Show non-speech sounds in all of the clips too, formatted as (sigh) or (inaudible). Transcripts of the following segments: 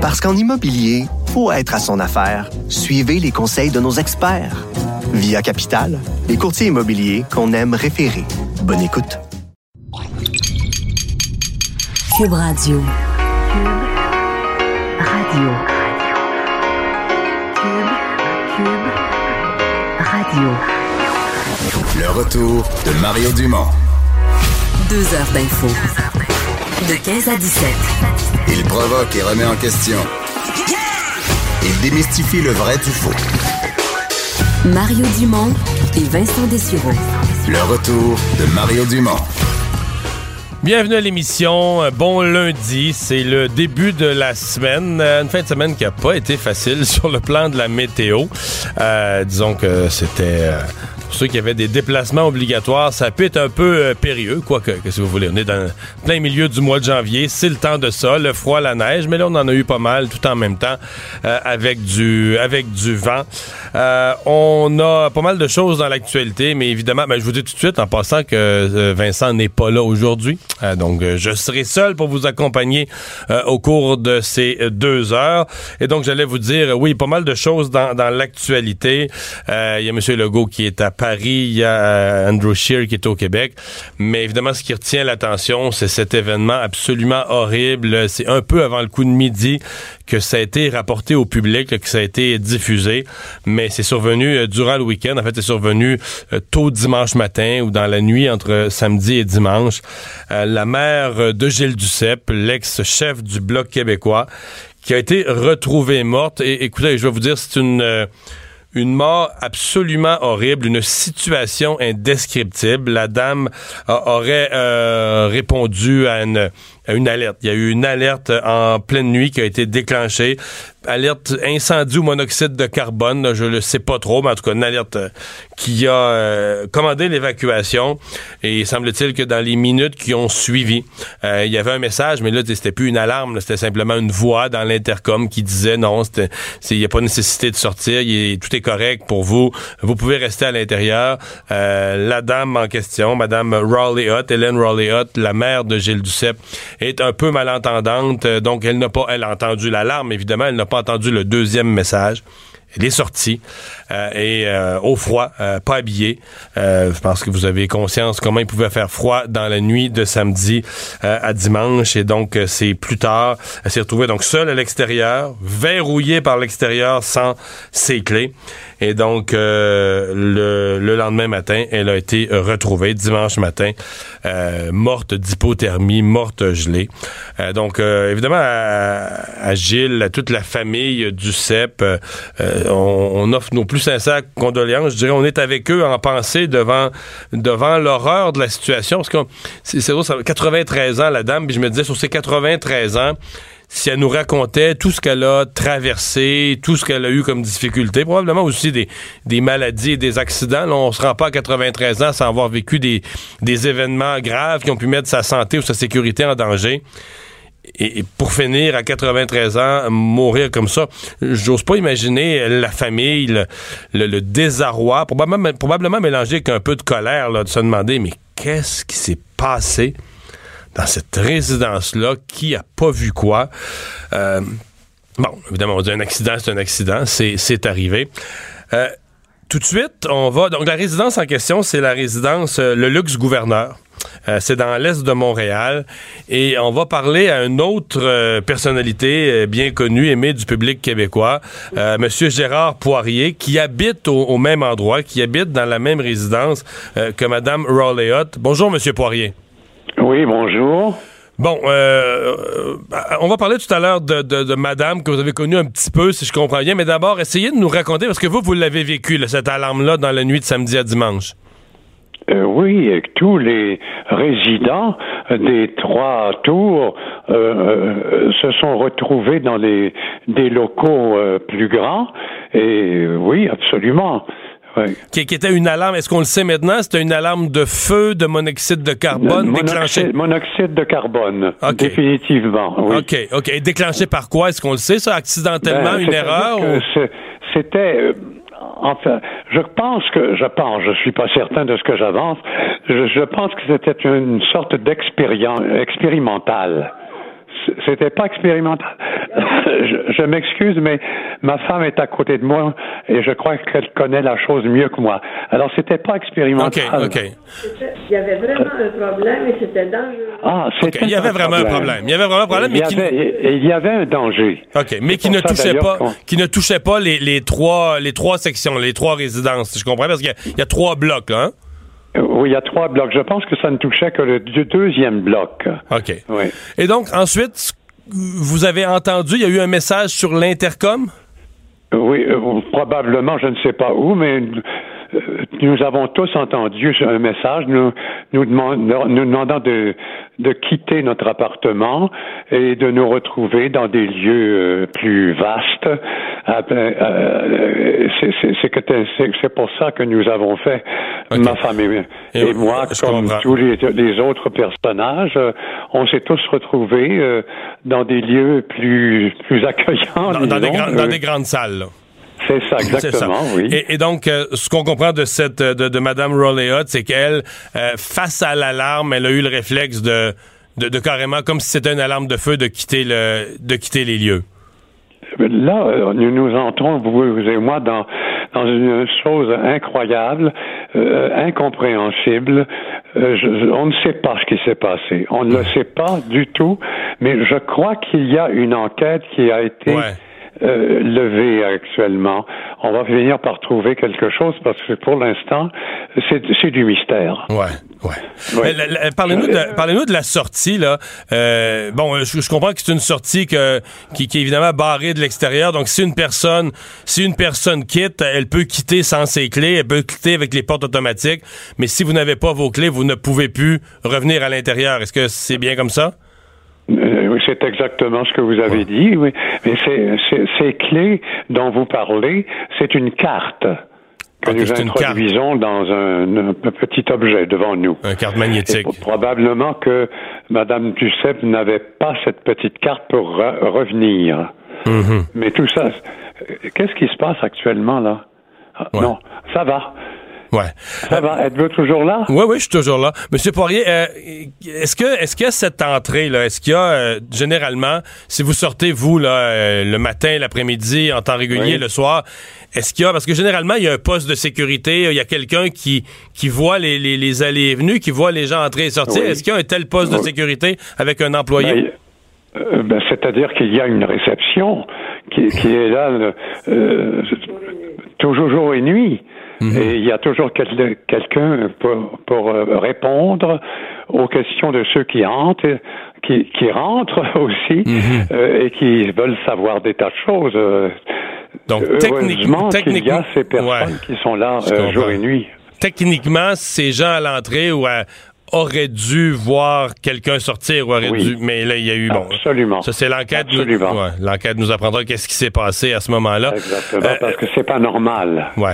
Parce qu'en immobilier, faut être à son affaire. Suivez les conseils de nos experts. Via Capital, les courtiers immobiliers qu'on aime référer. Bonne écoute. Cube Radio. Cube Radio. Cube, Cube Radio. Le retour de Mario Dumont. Deux heures d'info. De 15 à 17. Il provoque et remet en question. Il démystifie le vrai du faux. Mario Dumont et Vincent Dessureau. Le retour de Mario Dumont. Bienvenue à l'émission. Bon lundi, c'est le début de la semaine. Une fin de semaine qui n'a pas été facile (laughs) sur le plan de la météo. Euh, disons que c'était... Euh, pour ceux qui avaient des déplacements obligatoires, ça peut être un peu euh, périlleux, quoique, que si vous voulez? On est dans plein milieu du mois de janvier, c'est le temps de ça, le froid, la neige, mais là, on en a eu pas mal tout en même temps euh, avec, du, avec du vent. Euh, on a pas mal de choses dans l'actualité, mais évidemment, ben, je vous dis tout de suite en passant que Vincent n'est pas là aujourd'hui. donc, je serai seul pour vous accompagner au cours de ces deux heures. Et donc, j'allais vous dire, oui, pas mal de choses dans, dans l'actualité. Il y a M. Legault qui est à Paris, il y a euh, Andrew Scheer qui est au Québec. Mais évidemment, ce qui retient l'attention, c'est cet événement absolument horrible. C'est un peu avant le coup de midi que ça a été rapporté au public, que ça a été diffusé. Mais c'est survenu euh, durant le week-end. En fait, c'est survenu euh, tôt dimanche matin ou dans la nuit entre samedi et dimanche. la mère de Gilles Duceppe, l'ex-chef du Bloc québécois, qui a été retrouvée morte. Et écoutez, je vais vous dire, c'est une une mort absolument horrible, une situation indescriptible. La dame aurait euh, répondu à une alerte. Il y a eu une alerte en pleine nuit qui a été déclenchée alerte incendie ou monoxyde de carbone, je le sais pas trop, mais en tout cas une alerte euh, qui a euh, commandé l'évacuation. Et semble-t-il que dans les minutes qui ont suivi, euh, il y avait un message, mais là c'était plus une alarme, c'était simplement une voix dans l'intercom qui disait non, il n'y a pas nécessité de sortir, tout est correct pour vous, vous pouvez rester à l'intérieur. la dame en question, Madame Raleigh Hutt, Hélène Raleigh Hutt, la mère de Gilles Duceppe, est un peu malentendante, donc elle n'a pas, elle a entendu l'alarme, évidemment, elle n'a pas entendu le deuxième message. Elle est sortie euh, et euh, au froid, euh, pas habillée. je pense que vous avez conscience comment il pouvait faire froid dans la nuit de samedi à dimanche et donc c'est plus tard. Elle s'est retrouvée donc seule à l'extérieur, verrouillée par l'extérieur sans ses clés. Et donc, euh, le, lendemain matin, elle a été retrouvée, dimanche matin, euh, morte d'hypothermie, morte gelée. Euh, donc, évidemment, à, Gilles, à toute la famille du CEP, on, offre nos plus sincères condoléances. Je dirais, on est avec eux en pensée devant, devant l'horreur de la situation. Parce que c'est 93 ans, la dame, puis je me disais, sur ces 93 ans, si elle nous racontait tout ce qu'elle a traversé, tout ce qu'elle a eu comme difficulté, probablement aussi des, maladies et des accidents. Là, on se rend pas à 93 ans sans avoir vécu des, événements graves qui ont pu mettre sa santé ou sa sécurité en danger. Et, pour finir, à 93 ans, mourir comme ça, j'ose pas imaginer la famille, le, le, désarroi, probablement, probablement mélangé avec un peu de colère, là, de se demander, mais qu'est-ce qui s'est passé? Dans cette résidence-là, qui a pas vu quoi. Euh, bon, évidemment, on dit un accident, c'est un accident, c'est arrivé. Euh, tout de suite, on va. Donc, la résidence en question, c'est la résidence euh, Le Luxe Gouverneur. c'est dans l'est de Montréal. Et on va parler à une autre personnalité bien connue, aimée du public québécois, Monsieur Gérard Poirier, qui habite au, même endroit, qui habite dans la même résidence que Madame Raleigh Bonjour, Monsieur Poirier. Oui, bonjour. Bon, euh, euh, on va parler tout à l'heure de, madame que vous avez connue un petit peu, si je comprends bien, mais d'abord, essayez de nous raconter, parce que vous, vous l'avez vécu, cette alarme-là, dans la nuit de samedi à dimanche. Euh, oui, tous les résidents des trois tours se sont retrouvés dans des locaux plus grands, et oui, absolument. Qui, était une alarme, est-ce qu'on le sait maintenant? C'était une alarme de feu, de monoxyde de carbone monoxyde, déclenchée. Monoxyde de carbone, définitivement. Oui. OK, OK. Et déclenché par quoi? Est-ce qu'on le sait, ça? Accidentellement, ben, une erreur? C'était. Euh, enfin, je pense que, je pense, je suis pas certain de ce que j'avance, je, je pense que c'était une sorte d'expérience expérimentale c'était pas expérimental. (laughs) je, je m'excuse, mais ma femme est à côté de moi et je crois qu'elle connaît la chose mieux que moi. Alors, c'était pas expérimental. OK, OK. Il y avait vraiment un problème et c'était dangereux. Ah, c'était Il y avait vraiment un problème. Il y avait vraiment un problème, il y mais qui, avait, il y avait un danger. OK, mais qui ne touchait pas, qui ne touchait pas les, les trois, les trois sections, les trois résidences. Je comprends parce qu'il y y, a trois blocs, là, hein? Euh, Oui, il y a trois blocs. Je pense que ça ne touchait que le deux- deuxième bloc. OK. Oui. Et donc, ensuite, vous avez entendu, il y a eu un message sur l'intercom? Oui, euh, probablement, je ne sais pas où, mais euh, nous avons tous entendu un message nous, nous, demandant, nous demandant de, de quitter notre appartement et de nous retrouver dans des lieux euh, plus vastes. Ah, ben, euh, c'est- pour ça que nous avons fait, ma femme et, Et et moi, comme comprends. tous les, les autres personnages, euh, on s'est tous retrouvés euh, dans des lieux plus, plus accueillants. Dans, dans des, grandes- dans euh, des grandes salles, là. C'est ça, (laughs) C'est ça. exactement, oui. Et, et donc, euh, ce qu'on comprend de cette de, de Madame c'est qu'elle, euh, face à l'alarme, elle a eu le réflexe de, de, de carrément, comme si c'était une alarme de feu, de quitter le de quitter les lieux. Là, euh, nous nous entrons, vous et moi, dans, dans une chose incroyable, euh, incompréhensible. Euh, je- on ne sait pas ce qui s'est passé. On ne le sait pas du tout, mais je crois qu'il y a une enquête qui a été Ouais. Euh, levée actuellement. On va finir par trouver quelque chose parce que pour l'instant, c'est c'est du mystère. Ouais, ouais. Parlez-nous de, parlez-nous de la sortie, là. Euh, bon, je, je comprends que c'est une sortie que, qui, qui est évidemment barrée de l'extérieur. Donc, si une personne, si une personne quitte, elle peut quitter sans ses clés, elle peut quitter avec les portes automatiques. Mais si vous n'avez pas vos clés, vous ne pouvez plus revenir à l'intérieur. Est-ce que c'est bien comme ça? Euh, oui, c'est exactement ce que vous avez dit, oui. Mais ces clés dont vous parlez, c'est une carte que Ok, nous une introduisons dans un, un petit objet devant nous. Un carte magnétique. pro- probablement que Madame Duceppe n'avait pas cette petite carte pour re- revenir. Mhm. Mais tout ça, euh, qu'est-ce qui se passe actuellement là? Ah, Ouais. Non, ça va, Ouais. va. Êtes-vous toujours là? Oui, oui, je suis toujours là. Monsieur Poirier, euh, est-ce que est-ce qu'il y a cette entrée là, est-ce qu'il y a euh, généralement, si vous sortez vous là euh, le matin, l'après-midi, en temps régulier, Oui. le soir, est-ce qu'il y a parce que généralement il y a un poste de sécurité, il y a quelqu'un qui qui voit les, les, les allées et venues, qui voit les gens entrer et sortir. Oui. Est-ce qu'il y a un tel poste de sécurité avec un employé? Ben, euh, ben, C'est-à-dire qu'il y a une réception qui, qui est là euh, toujours jour et nuit. Et il y a toujours quel- quelqu'un pour, pour, euh, répondre aux questions de ceux qui entrent, qui, qui rentrent (laughs) aussi, euh, et qui veulent savoir des tas de choses. euh. Donc technique- Heureusement qu'il y techniquement, a ces personnes ouais. qui sont là euh, jour et nuit. Techniquement, ces gens à l'entrée ou à- auraient dû voir quelqu'un sortir ou auraient Oui. dû mais là il y a eu bon Absolument. ça c'est l'enquête nous, Absolument. ouais, l'enquête nous apprendra qu'est-ce qui s'est passé à ce moment-là Exactement, Euh, parce que c'est pas normal. Ouais.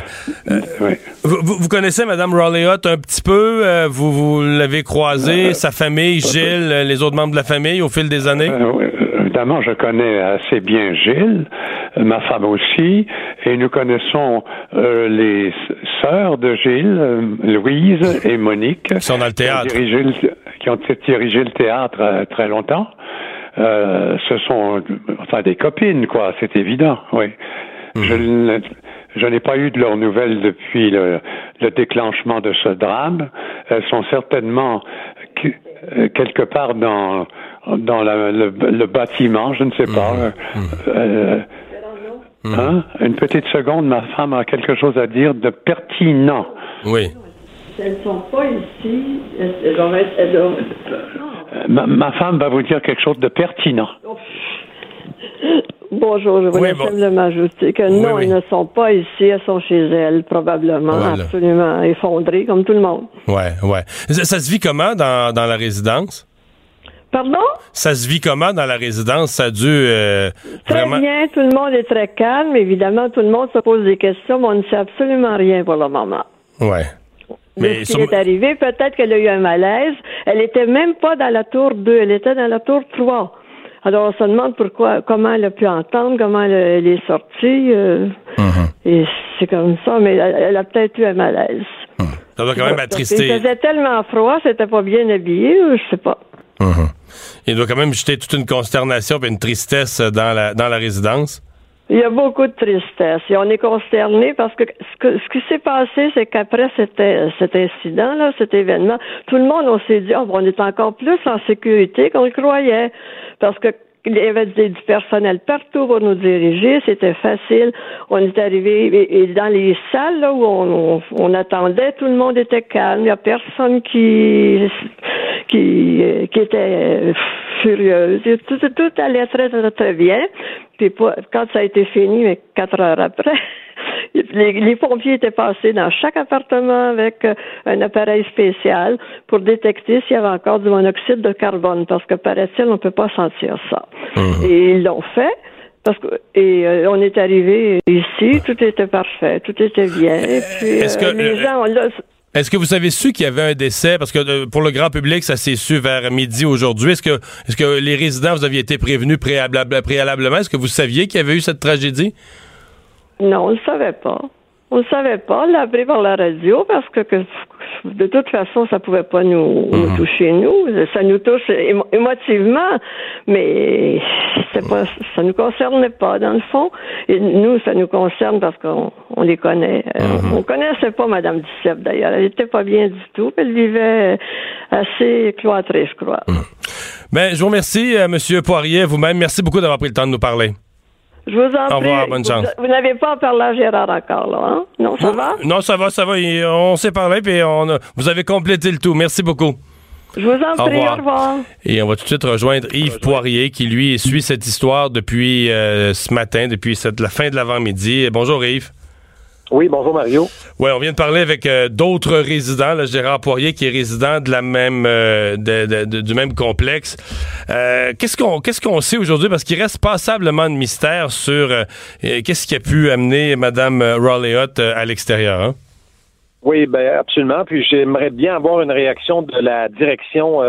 Oui. Vous, vous- connaissez Mme Rowley-Hutt un petit peu? euh, vous vous l'avez croisée, sa famille, Gilles, euh, les autres membres de la famille au fil des années? Euh, oui, euh, évidemment, je connais assez bien Gilles, ma femme aussi, et nous connaissons euh, les sœurs de Gilles, euh, Louise et Monique, Qui sont dans le qui ont dirigé le, qui ont dirigé le théâtre euh, très longtemps. Euh, ce sont enfin des copines, quoi, c'est évident, oui. Mhm. Je, n'ai pas eu de leurs nouvelles depuis le, le déclenchement de ce drame. Elles sont certainement que- quelque part dans dans la- le, le bâtiment, je ne sais pas. Mhm. Euh, hein? Une petite seconde, ma femme a quelque chose à dire de pertinent. Oui. Elles ne sont pas ici. Elles être- elles doivent- Euh, Ma, ma femme va vous dire quelque chose de pertinent. (laughs) Bonjour, je voulais Oui, bon. simplement ajouter que Oui, non, oui. elles ne sont pas ici, elles sont chez elles, probablement, Voilà. absolument effondrées, comme tout le monde. Ouais, ouais. Ça, ça se vit comment dans, dans la résidence? Pardon? Ça se vit comment dans la résidence? Ça a dû euh, Très vraiment. bien, tout le monde est très calme, évidemment, tout le monde se pose des questions, mais on ne sait absolument rien pour le moment. Ouais. de Mais ce qui sur- est arrivé, peut-être qu'elle a eu un malaise. Elle était même pas dans la tour 2, elle était dans la tour 3. Alors, on se demande pourquoi, comment elle a pu entendre, comment elle, elle est sortie. euh, Mhm. Et c'est comme ça, mais elle, elle a peut-être eu un malaise. Ça doit quand même Il attrister. faisait tellement froid, c'était pas bien habillé, je sais pas. Mhm. Il doit quand même jeter toute une consternation et une tristesse dans la, dans la résidence. Il y a beaucoup de tristesse et on est consterné parce que ce, ce qui s'est passé, c'est qu'après cet, cet incident-là, cet événement, tout le monde, on s'est dit, oh, on est encore plus en sécurité qu'on le croyait. Parce que il y avait du personnel partout pour nous diriger, c'était facile. On est arrivé et, dans les salles là, où on, on, attendait, tout le monde était calme. Il n'y a personne qui qui, qui était furieuse. Tout, tout allait très, très, très bien. Puis quand ça a été fini, mais quatre heures après, (laughs) les, pompiers étaient passés dans chaque appartement avec euh, un appareil spécial pour détecter s'il y avait encore du monoxyde de carbone, parce que paraît-il, on ne peut pas sentir ça. Mhm. Et ils l'ont fait. Parce que, et euh, on est arrivé ici, tout était parfait, tout était bien. Et puis, Est-ce que, les gens, est-ce que vous avez su qu'il y avait un décès? Parce que euh, pour le grand public, ça s'est su vers midi aujourd'hui. Est-ce que, est-ce que les résidents, vous aviez été prévenus préalablement? Est-ce que vous saviez qu'il y avait eu cette tragédie? Non, on ne le savait pas. On ne savait pas. On l'a appris par la radio parce que, de toute façon, ça pouvait pas nous, mhm. toucher nous. Ça nous touche émotivement, mais pas, ça nous concernait pas dans le fond. Et nous, ça nous concerne parce qu'on on les connaît. Mhm. On connaissait pas Madame Duceppe d'ailleurs. Elle était pas bien du tout. Elle vivait assez cloîtrée, je crois. Ben, je vous remercie, euh, Monsieur Poirier, vous-même. Merci beaucoup d'avoir pris le temps de nous parler. Je vous en prie. Au revoir, bonne chance. Vous, n'avez pas parlé à Gérard encore, là, hein? Non, ça va? Non, ça va, ça va. On s'est parlé, puis on vous avez complété le tout. Merci beaucoup. Je vous en prie, au revoir. Et on va tout de suite rejoindre Yves Poirier, qui, lui, suit cette histoire depuis euh, ce matin, depuis la fin de l'avant-midi. Bonjour, Yves. Oui, bonjour Mario. Oui, on vient de parler avec euh, d'autres résidents, le Gérard Poirier qui est résident de la même euh, du même complexe. Euh, qu'est-ce qu'on qu'est-ce qu'on sait aujourd'hui? Parce qu'il reste passablement de mystère sur qu'est-ce qui a pu amener Madame Raleigh à l'extérieur. Hein? Oui, ben absolument. Puis j'aimerais bien avoir une réaction de la direction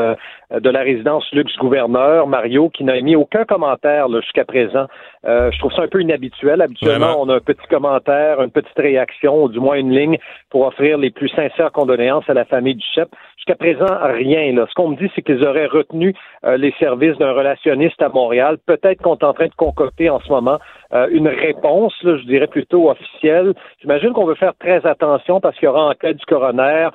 de la résidence luxe gouverneur Mario qui n'a émis aucun commentaire jusqu'à présent euh, je trouve ça un peu inhabituel. Habituellement, on a un petit commentaire, une petite réaction, ou du moins une ligne pour offrir les plus sincères condoléances à la famille du chef. Jusqu'à présent, rien. Là. Ce qu'on me dit, c'est qu'ils auraient retenu euh, les services d'un relationniste à Montréal. Peut-être qu'on est en train de concocter en ce moment euh, une réponse, là, je dirais plutôt officielle. J'imagine qu'on veut faire très attention parce qu'il y aura en cas du coroner,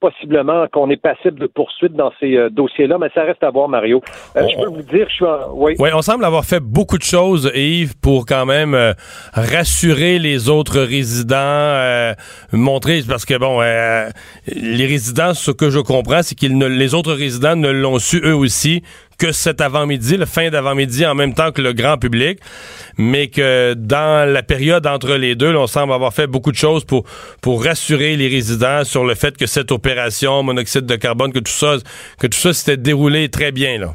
possiblement qu'on est passible de poursuite dans ces mais ça reste à voir, Mario. je peux vous dire, je suis en... Oui. oui, on semble avoir fait beaucoup de choses Yves, pour quand même euh, rassurer les autres résidents, euh, montrer, parce que bon, euh, les résidents, ce que je comprends, c'est que les autres résidents ne l'ont su eux aussi que cet avant-midi, le fin d'avant-midi, en même temps que le grand public, mais que dans la période entre les deux, on semble avoir fait beaucoup de choses pour, pour rassurer les résidents sur le fait que cette opération, monoxyde de carbone, que tout ça, que tout ça s'était déroulé très bien, là.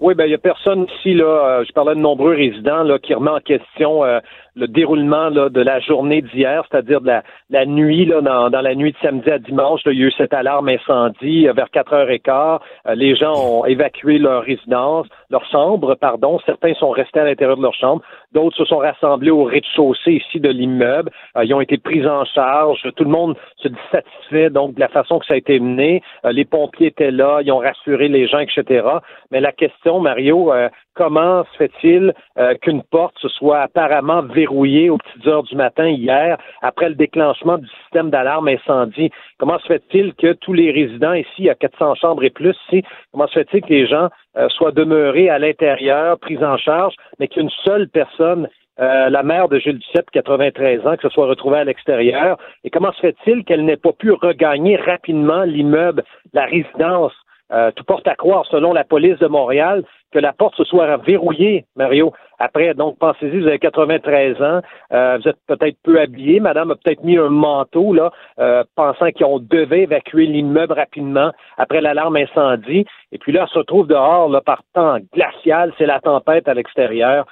Oui, ben il y a personne ici là. Euh, je parlais de nombreux résidents là qui remet en question euh, le déroulement de la journée d'hier, c'est-à-dire de la, nuit dans, la nuit de samedi à dimanche. Là, il y a eu cette alarme incendie euh, vers 4 heures et quart. les gens ont évacué leur résidence, leur chambre, pardon. Certains sont restés à l'intérieur de leur chambre. D'autres se sont rassemblés au rez-de-chaussée ici de l'immeuble. ils ont été pris en charge. Tout le monde se dit satisfait donc de la façon que ça a été mené. les pompiers étaient là, ils ont rassuré les gens, etc. Mais la question Mario, euh, comment se fait-il euh, qu'une porte se soit apparemment verrouillée aux petites heures du matin hier, après le déclenchement du système d'alarme incendie? Comment se fait-il que tous les résidents ici, à 400 chambres et plus, ici, comment se fait-il que les gens euh, soient demeurés à l'intérieur, pris en charge, mais qu'une seule personne la mère de Gilles Duceppe, 93 ans, que se soit retrouvée à l'extérieur. Et comment se fait-il qu'elle n'ait pas pu regagner rapidement l'immeuble, la résidence euh, tout porte à croire, selon la police de Montréal, que la porte se soit verrouillée, Mario. Après, donc, pensez-y, vous avez 93 ans, euh, vous êtes peut-être peu habillé, madame a peut-être mis un manteau, là, euh, pensant qu'on devait évacuer l'immeuble rapidement après l'alarme incendie. Et puis là, elle se retrouve dehors, là, par temps glacial, c'est la tempête à l'extérieur.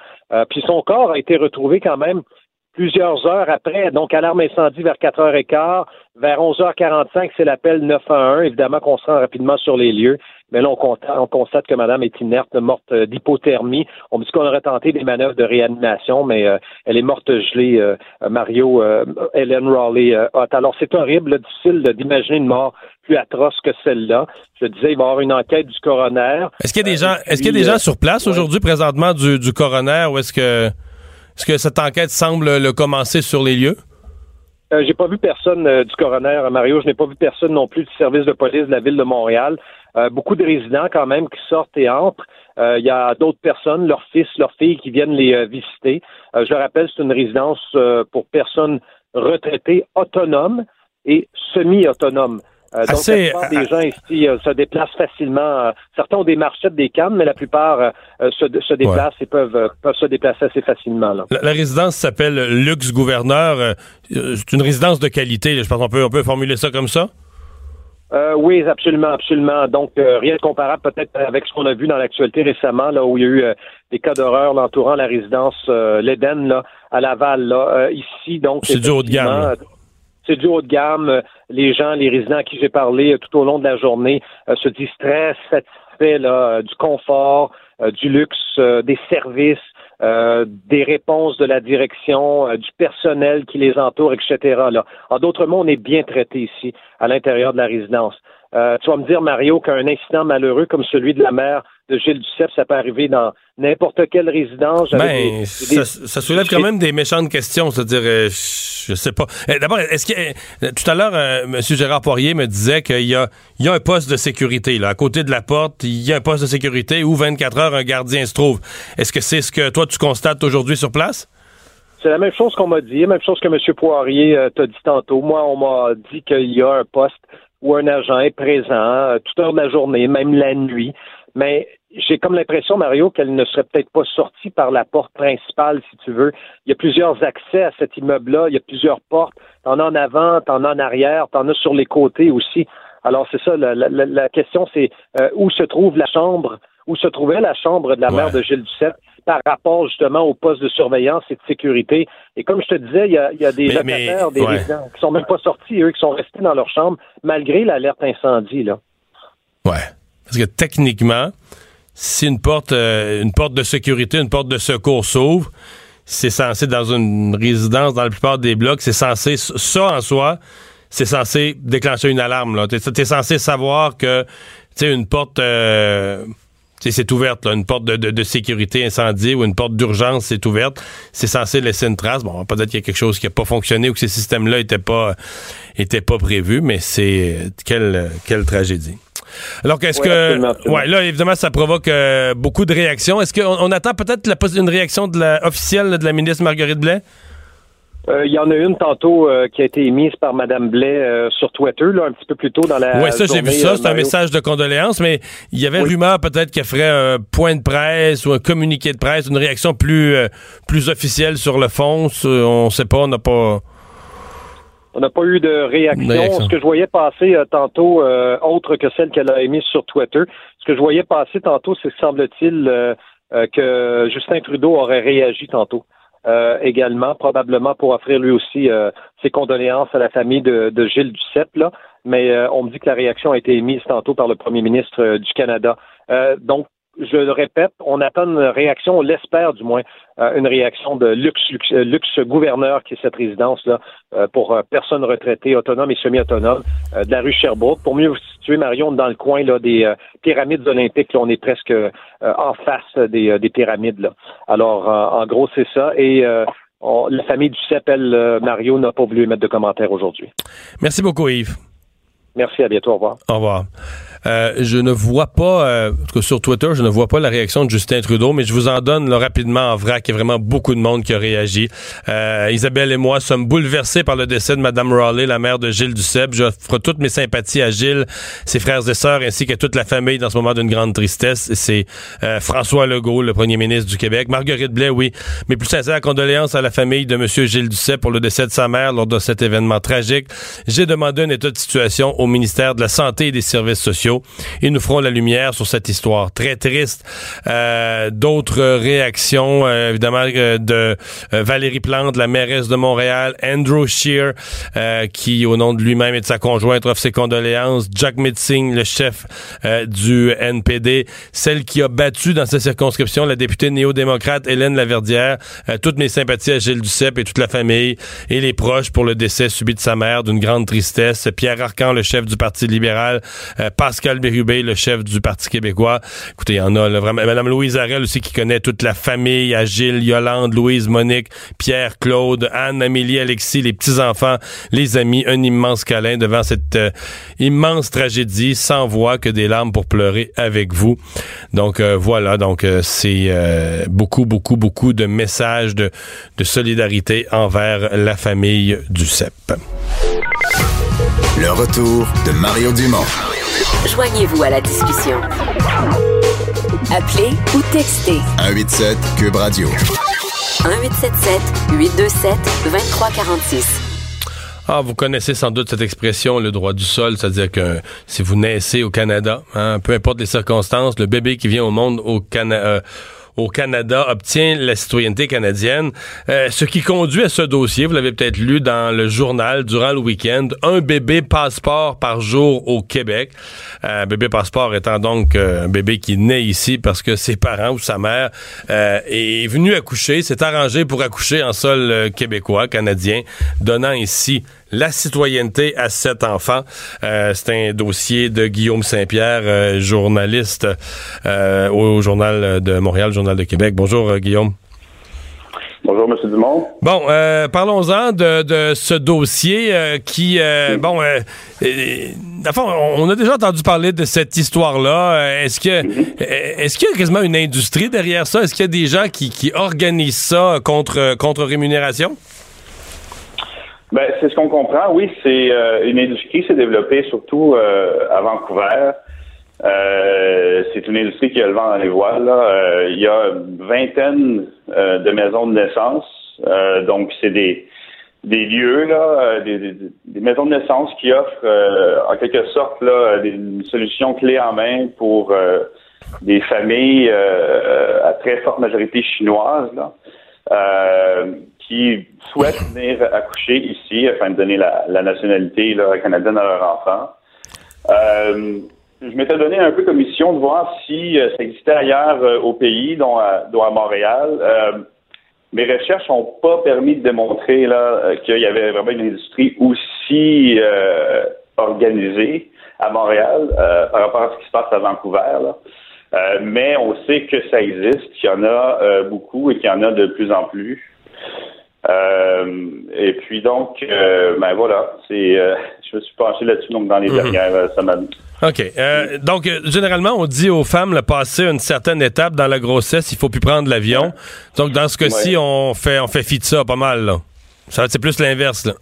puis son corps a été retrouvé quand même plusieurs heures après, donc alarme incendie vers 4h15. Vers 11h45, c'est l'appel 911. Évidemment qu'on se rend rapidement sur les lieux. Mais là, on constate, que madame est inerte, morte euh, d'hypothermie. On me dit qu'on aurait tenté des manœuvres de réanimation, mais euh, elle est morte gelée, euh, Mario, Helen Raleigh Alors, c'est horrible, difficile d'imaginer une mort plus atroce que celle-là. Je disais, il va y avoir une enquête du coroner. Est-ce qu'il y a des gens, est-ce qu'il y a des gens sur place aujourd'hui, présentement, du, du coroner, ou est-ce que, est-ce que cette enquête semble le commencer sur les lieux? Euh, j'ai pas vu personne euh, du coroner, Mario. Je n'ai pas vu personne non plus du service de police de la ville de Montréal. Euh, beaucoup de résidents quand même qui sortent et entrent. Il y a d'autres personnes, leurs fils, leurs filles qui viennent les visiter. je le rappelle, c'est une résidence pour personnes retraitées autonomes et semi-autonomes. Euh, donc, la plupart des gens ici euh, se déplacent facilement. Euh, certains ont des marchettes, des cannes, mais la plupart se, déplacent et peuvent, peuvent se déplacer assez facilement. La, résidence s'appelle Luxe Gouverneur. c'est une résidence de qualité. Je pense qu'on peut, on peut formuler ça comme ça? oui, absolument, absolument. Donc, rien de comparable peut-être avec ce qu'on a vu dans l'actualité récemment, là où il y a eu des cas d'horreur entourant la résidence l'Éden là à Laval. Là, ici, donc, c'est du haut de gamme c'est du haut de gamme. Les gens, les résidents à qui j'ai parlé euh, tout au long de la journée euh, se disent très satisfaits là, euh, du confort, du luxe, des services, des réponses de la direction, du personnel qui les entoure, etc. Là. En d'autres mots, on est bien traité ici, à l'intérieur de la résidence. tu vas me dire, Mario, qu'un incident malheureux comme celui de la mère de Gilles Duceppe, ça peut arriver dans n'importe quelle résidence. Ben, ça, soulève quand même des méchantes questions, c'est-à-dire, euh, je sais pas. Eh, d'abord, est-ce que euh, tout à l'heure, euh, M. Gérard Poirier me disait qu'il y a, il y a un poste de sécurité là, à côté de la porte, il y a un poste de sécurité où 24 heures un gardien se trouve. Est-ce que c'est ce que toi tu constates aujourd'hui sur place? C'est la même chose qu'on m'a dit, la même chose que M. Poirier t'a dit tantôt. Moi, on m'a dit qu'il y a un poste où un agent est présent toute heure de la journée, même la nuit. Mais j'ai comme l'impression, Mario, qu'elle ne serait peut-être pas sortie par la porte principale, si tu veux. Il y a plusieurs accès à cet immeuble-là, il y a plusieurs portes. T'en as en avant, t'en as en arrière, t'en as sur les côtés aussi. Alors c'est ça, la, question c'est euh, où se trouve la chambre, où se trouvait la chambre de la mère de Gilles Duceppe par rapport justement au poste de surveillance et de sécurité? Et comme je te disais, il y a, des locataires, des résidents qui sont même pas sortis, eux, qui sont restés dans leur chambre malgré l'alerte incendie. Là. Ouais. Parce que techniquement, si une porte, euh, une porte de sécurité, une porte de secours s'ouvre, c'est censé, dans une résidence, dans la plupart des blocs, c'est censé, ça en soi, c'est censé déclencher une alarme. Tu censé savoir que, tu sais, une porte... Euh, c'est ouverte, là, une porte de, sécurité incendie ou une porte d'urgence, c'est ouverte. C'est censé laisser une trace. Bon, peut-être qu'il y a quelque chose qui n'a pas fonctionné ou que ces systèmes-là n'étaient pas, étaient pas prévus, mais c'est quelle, quelle tragédie. Alors qu'est-ce que ouais là évidemment ça provoque euh, beaucoup de réactions. Est-ce qu'on on attend peut-être une réaction de la, officielle de la ministre Marguerite Blais? Euh, il y en a une tantôt euh, qui a été émise par Mme Blais sur Twitter, là, un petit peu plus tôt dans la. Oui, ça, j'ai vu ça. C'est un message de condoléances, mais il y avait rumeur peut-être qu'elle ferait un point de presse ou un communiqué de presse, une réaction plus, plus officielle sur le fond. On ne sait pas, on n'a pas. On n'a pas eu de réaction. Ce que je voyais passer euh, tantôt, euh, autre que celle qu'elle a émise sur Twitter, ce que je voyais passer tantôt, c'est semble-t-il euh, que Justin Trudeau aurait réagi tantôt. Également, probablement pour offrir lui aussi ses condoléances à la famille de, de Gilles Duceppe, là. mais on me dit que la réaction a été émise tantôt par le premier ministre du Canada. donc, je le répète, on attend une réaction, on l'espère du moins, euh, une réaction de luxe, luxe, gouverneur qui est cette résidence-là euh, pour euh, personnes retraitées, autonomes et semi-autonomes de la rue Sherbrooke. Pour mieux vous situer, Marion, dans le coin là, des pyramides olympiques, là, on est presque en face des, des pyramides. Là. Alors, en gros, c'est ça. Et la famille du CEP, Mario, n'a pas voulu mettre de commentaires aujourd'hui. Merci beaucoup, Yves. Merci, à bientôt. Au revoir. Au revoir. Euh, je ne vois pas, euh, sur Twitter, je ne vois pas la réaction de Justin Trudeau, mais je vous en donne rapidement en vrac. Il y a vraiment beaucoup de monde qui a réagi. Euh, Isabelle et moi sommes bouleversés par le décès de Mme Raleigh, la mère de Gilles Duceppe. J'offre toutes mes sympathies à Gilles, ses frères et sœurs, ainsi qu'à toute la famille dans ce moment d'une grande tristesse. C'est euh, François Legault, le premier ministre du Québec. Marguerite Blais, oui. Mais plus sincère condoléances à la famille de M. Gilles Duceppe pour le décès de sa mère lors de cet événement tragique. J'ai demandé un état de situation au ministère de la Santé et des Services sociaux sociaux. Nous feront la lumière sur cette histoire très triste. Euh, d'autres réactions, euh, évidemment, de Valérie Plante, la mairesse de Montréal, Andrew Shear, qui, au nom de lui-même et de sa conjointe, offre ses condoléances, Jack Mitzing, le chef du NPD, celle qui a battu dans cette circonscription la députée néo-démocrate Hélène Laverdière. toutes mes sympathies à Gilles Duceppe et toute la famille et les proches pour le décès subi de sa mère, d'une grande tristesse. Pierre Arcan, le chef du Parti libéral, euh, Pascal Bérubé, le chef du Parti québécois. Écoutez, il y en a vraiment. Madame Louise Arel aussi qui connaît toute la famille, Agile, Yolande, Louise, Monique, Pierre, Claude, Anne, Amélie, Alexis, les petits-enfants, les amis, un immense câlin devant cette euh, immense tragédie, sans voix que des larmes pour pleurer avec vous. Donc euh, voilà, donc c'est beaucoup, beaucoup, beaucoup de messages de, de solidarité envers la famille du CEP. Le retour de Mario Dumont. Joignez-vous à la discussion. Appelez ou textez. 187 Cube Radio. 1877 827 2346. Ah, vous connaissez sans doute cette expression, le droit du sol, c'est-à-dire que si vous naissez au Canada, hein, peu importe les circonstances, le bébé qui vient au monde au Canada, euh, au Canada obtient la citoyenneté canadienne. Euh, ce qui conduit à ce dossier, vous l'avez peut-être lu dans le journal durant le week-end, un bébé passeport par jour au Québec. Un euh, bébé passeport étant donc euh, un bébé qui naît ici parce que ses parents ou sa mère est venu accoucher, s'est arrangé pour accoucher en sol québécois, canadien, donnant ici la citoyenneté à cet enfant. Euh, c'est un dossier de Guillaume Saint-Pierre, euh, journaliste euh, au Journal de Montréal, Journal de Québec. Bonjour Guillaume. Bonjour, M. Dumont. Bon, parlons-en de, ce dossier qui, bon, on a déjà entendu parler de cette histoire-là. Est-ce que, mm-hmm. est-ce qu'il y a quasiment une industrie derrière ça? Est-ce qu'il y a des gens qui, qui organisent ça contre contre rémunération? Ben, c'est ce qu'on comprend, oui. C'est euh, une industrie qui s'est développée surtout euh, à Vancouver. Euh, c'est une industrie qui a le vent dans les voiles. il y a une vingtaine de maisons de naissance. donc, c'est des, des lieux, là, des, des, maisons de naissance qui offrent en quelque sorte là, des solutions clés en main pour des familles à très forte majorité chinoise. Là qui souhaitent (laughs) venir accoucher ici afin de donner la, nationalité canadienne à leur enfant. Euh, je m'étais donné un peu comme mission de voir si euh, ça existait ailleurs euh, au pays, dont à, Montréal. mes recherches n'ont pas permis de démontrer là qu'il y avait vraiment une industrie aussi organisée à Montréal par rapport à ce qui se passe à Vancouver. mais on sait que ça existe, qu'il y en a beaucoup et qu'il y en a de plus en plus. Euh, et puis donc, euh, ben voilà, c'est, euh, (laughs) je me suis penché là-dessus donc dans les mhm. dernières semaines. OK. donc, généralement, on dit aux femmes, le passer une certaine étape dans la grossesse, il faut plus prendre l'avion. Donc, dans ce cas-ci, on fait on fait fi de ça pas mal. Là. Ça c'est plus l'inverse. Là.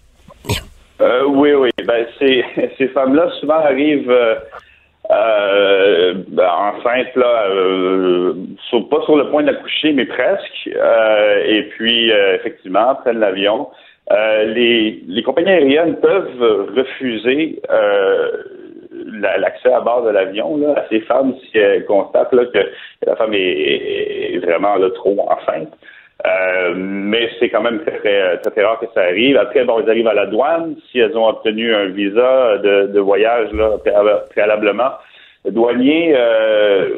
oui, oui. Ben, ces, (laughs) ces femmes-là souvent arrivent euh, ben, enceinte là, euh, pas sur le point d'accoucher, mais presque. Euh, et puis euh, effectivement, prennent l'avion. les, les compagnies aériennes peuvent refuser l'accès à bord de l'avion à ces femmes si elles constatent là, que la femme est, vraiment là, trop enceinte. Euh, mais c'est quand même très, très, très, rare que ça arrive. Après, bon, ils arrivent à la douane. Si elles ont obtenu un visa de, de voyage là, préalablement, le douanier euh,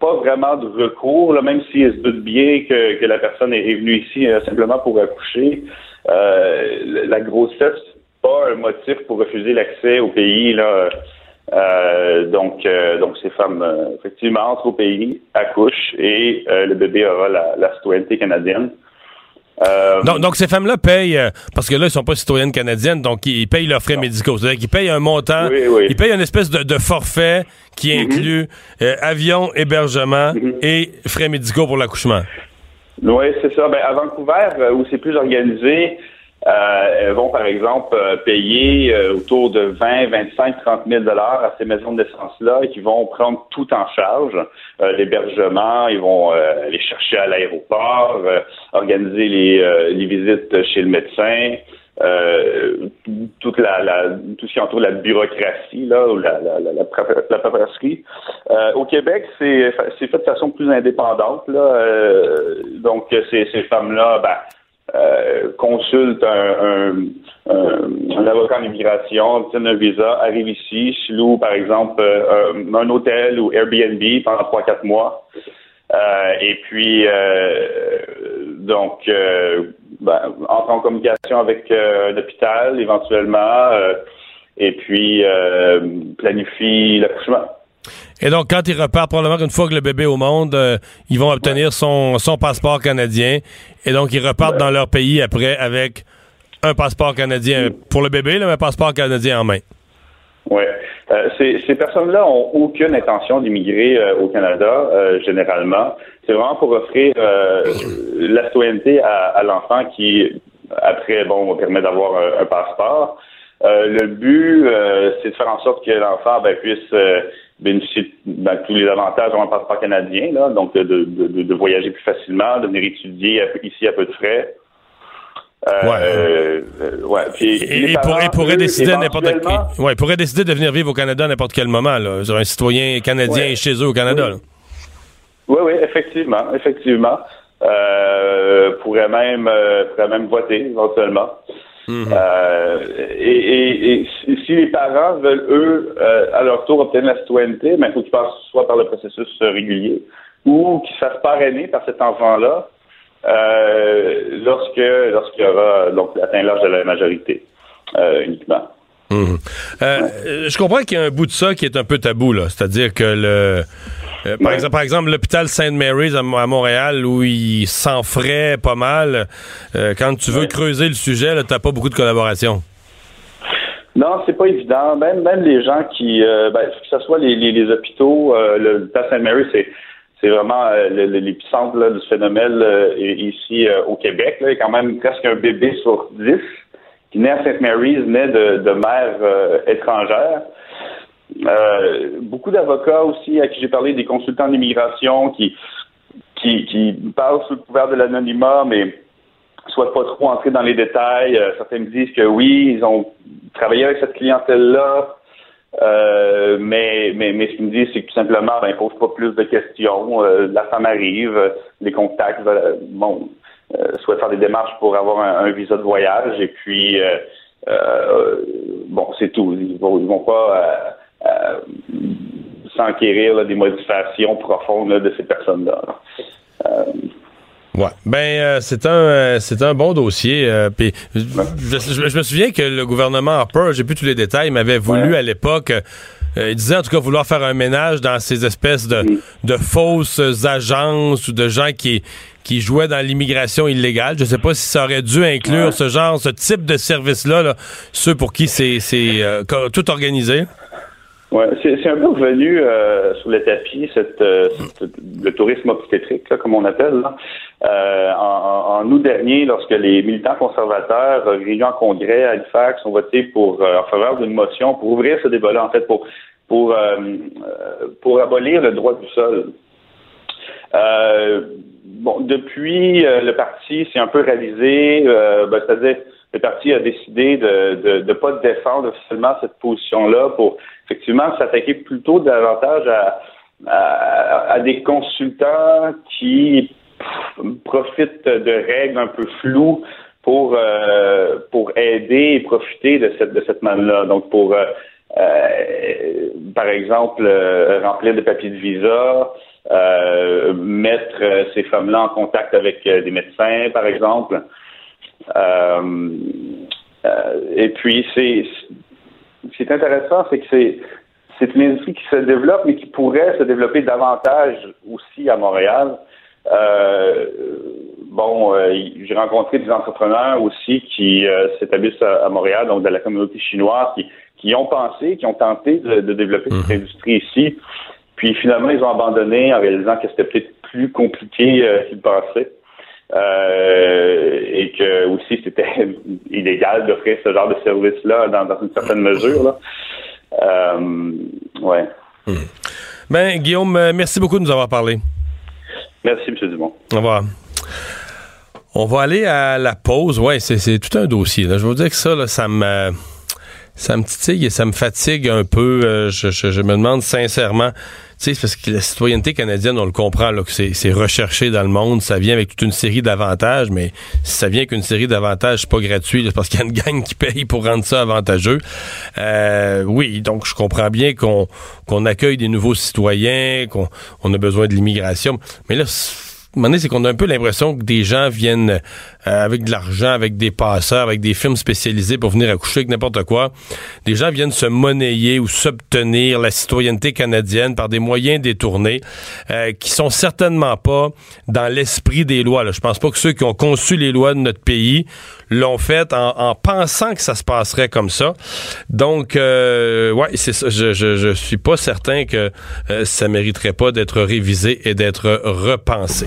pas vraiment de recours, là, même s'ils se doutent bien que, que la personne est, venue ici euh, simplement pour accoucher. Euh, la grossesse, pas un motif pour refuser l'accès au pays. Là. Euh, donc, donc ces femmes, effectivement, entrent au pays, accouchent et le bébé aura la, la citoyenneté canadienne. Euh, donc, ces femmes-là payent, euh, parce que là, ils sont pas citoyennes canadiennes, donc ils, payent leurs frais médicaux. C'est-à-dire qu'ils payent un montant, ils payent une espèce de, forfait qui mhm. inclut euh, avion, hébergement mhm. et frais médicaux pour l'accouchement. Oui, c'est ça. Ben, à Vancouver, où c'est plus organisé, euh, vont, par exemple, euh, payer euh, autour de 20, 25, 30 000 dollars à ces maisons de naissance-là et qui vont prendre tout en charge. L'hébergement, ils vont les chercher à l'aéroport, organiser les, les, visites chez le médecin. toute la, la, tout ce qui entoure la bureaucratie là ou la, la, la, la paperasserie. au Québec, c'est fait de façon plus indépendante là. donc ces, ces femmes là, ben, euh, consulte un, un, avocat en immigration, obtient un visa, arrive ici, se loue par exemple euh, un, hôtel ou Airbnb pendant trois quatre mois. Euh, et puis donc ben, entre en communication avec l'hôpital éventuellement et puis planifie l'accouchement. Et donc, quand ils repartent, probablement une fois que le bébé est au monde, euh, ils vont obtenir son, son passeport canadien. Et donc, ils repartent dans leur pays après avec un passeport canadien pour le bébé, là, un passeport canadien en main. Oui. Euh, ces, ces personnes-là ont aucune intention d'immigrer euh, au Canada, généralement. C'est vraiment pour offrir la citoyenneté à, à l'enfant qui, après, bon, permet d'avoir un, passeport. le but, c'est de faire en sorte que l'enfant ben, puisse bénéficier de tous les avantages d'un passeport canadien, là, donc de, de, de, voyager plus facilement, de venir étudier ici à peu de frais. Euh, ouais. Euh, ouais. Puis, et, pourrait décider n'importe ouais, pourrait décider de venir vivre au Canada à n'importe quel moment, là. un citoyen canadien chez eux au Canada. Oui, oui, effectivement, effectivement. Euh, pourrait même euh, pourrait même voter éventuellement. Mhm. Euh, et, si les parents veulent, eux, euh, à leur tour, obtenir la citoyenneté, ben, il faut qu'ils passent soit par le processus régulier ou qu'ils se fassent parrainer par cet enfant-là euh, lorsque lorsqu'il aura donc atteint l'âge de la majorité uniquement. Mhm. Je comprends qu'il y a un bout de ça qui est un peu tabou, là. C'est-à-dire que le euh, par, exemple, par exemple, l'hôpital Sainte Mary's à, Montréal, où il s'en ferait pas mal, euh, quand tu veux creuser le sujet, tu n'as pas beaucoup de collaboration. Non, c'est pas évident. Même, même les gens qui, euh, ben, que ce soit les, les, hôpitaux, l'hôpital Sainte Mary, c'est c'est vraiment l'épicentre du phénomène ici au Québec. Là. Il y a quand même presque un bébé sur dix qui naît à Sainte Mary's, naît de, de mère étrangère. Euh, beaucoup d'avocats aussi à qui j'ai parlé, des consultants d'immigration qui, qui, qui parlent sous le couvert de l'anonymat, mais souhaitent pas trop entrer dans les détails. Euh, certains me disent que oui, ils ont travaillé avec cette clientèle-là, euh, mais, mais, mais ce qu'ils me disent, c'est que tout simplement, ben, ils posent pas plus de questions. la femme arrive, les contacts, bon, souhaitent faire des démarches pour avoir un, visa de voyage, et puis, bon, c'est tout. Ils vont, ils vont pas euh, s'enquérir des modifications profondes de ces personnes-là. Euh, ouais. Ben, euh, c'est un c'est un bon dossier. je, me souviens que le gouvernement Harper, j'ai plus tous les détails, m'avait voulu à l'époque. il disait en tout cas vouloir faire un ménage dans ces espèces de, mm. de fausses agences ou de gens qui qui jouaient dans l'immigration illégale. Je ne sais pas si ça aurait dû inclure ce genre, ce type de service-là, ceux pour qui c'est tout organisé. Ouais, c'est un peu revenu euh, sur le tapis, cette, euh, le tourisme obstétrique, comme on appelle. Là. Euh, en, en, août dernier, lorsque les militants conservateurs réunis en congrès à Halifax ont voté pour en faveur d'une motion pour ouvrir ce débat-là, en fait, pour pour pour abolir le droit du sol. bon, depuis, le parti s'est un peu réalisé, ben, c'est-à-dire le parti a décidé de ne pas défendre officiellement cette position-là pour effectivement s'attaquer plutôt davantage à, à, des consultants qui profitent de règles un peu floues pour euh, pour aider et profiter de cette de cette manne-là. Donc pour euh, euh, par exemple remplir des papiers de visa, mettre ces femmes-là en contact avec des médecins, par exemple. Euh, euh, et puis, c'est ce qui est intéressant, c'est que c'est c'est une industrie qui se développe, mais qui pourrait se développer davantage aussi à Montréal. Euh, bon, euh, j'ai rencontré des entrepreneurs aussi qui euh, s'établissent à, Montréal, donc de la communauté chinoise, qui, qui ont pensé, qui ont tenté de, de développer cette mhm. industrie ici. Puis finalement, ils ont abandonné en réalisant que c'était peut-être plus compliqué qu'ils pensaient. Euh, et que aussi c'était (laughs) illégal d'offrir ce genre de service-là dans, une certaine mesure. Là. Euh, ouais. Hmm. Ben, Guillaume, euh, merci beaucoup de nous avoir parlé. Merci, M. Dumont. Au revoir. On va aller à la pause. Ouais, c'est tout un dossier. Là. Je vous dire que ça, là, ça me ça me titille et ça me fatigue un peu. Euh, je, je, me demande sincèrement, sais, parce que la citoyenneté canadienne, on le comprend, là, que c'est recherché dans le monde, ça vient avec toute une série d'avantages, mais ça vient avec une série d'avantages, c'est pas gratuit, parce qu'il y a une gang qui paye pour rendre ça avantageux. Euh, oui, donc je comprends bien qu'on qu'on accueille des nouveaux citoyens, qu'on on a besoin de l'immigration, mais là, c'est qu'on a un peu l'impression que des gens viennent euh, avec de l'argent, avec des passeurs, avec des firmes spécialisées pour venir accoucher avec n'importe quoi. Des gens viennent se monnayer ou s'obtenir la citoyenneté canadienne par des moyens détournés euh, qui sont certainement pas dans l'esprit des lois. Là. Je pense pas que ceux qui ont conçu les lois de notre pays l'ont fait en, pensant que ça se passerait comme ça. Donc, euh, ouais, c'est ça. Je, je, je, suis pas certain que euh, ça mériterait pas d'être révisé et d'être repensé.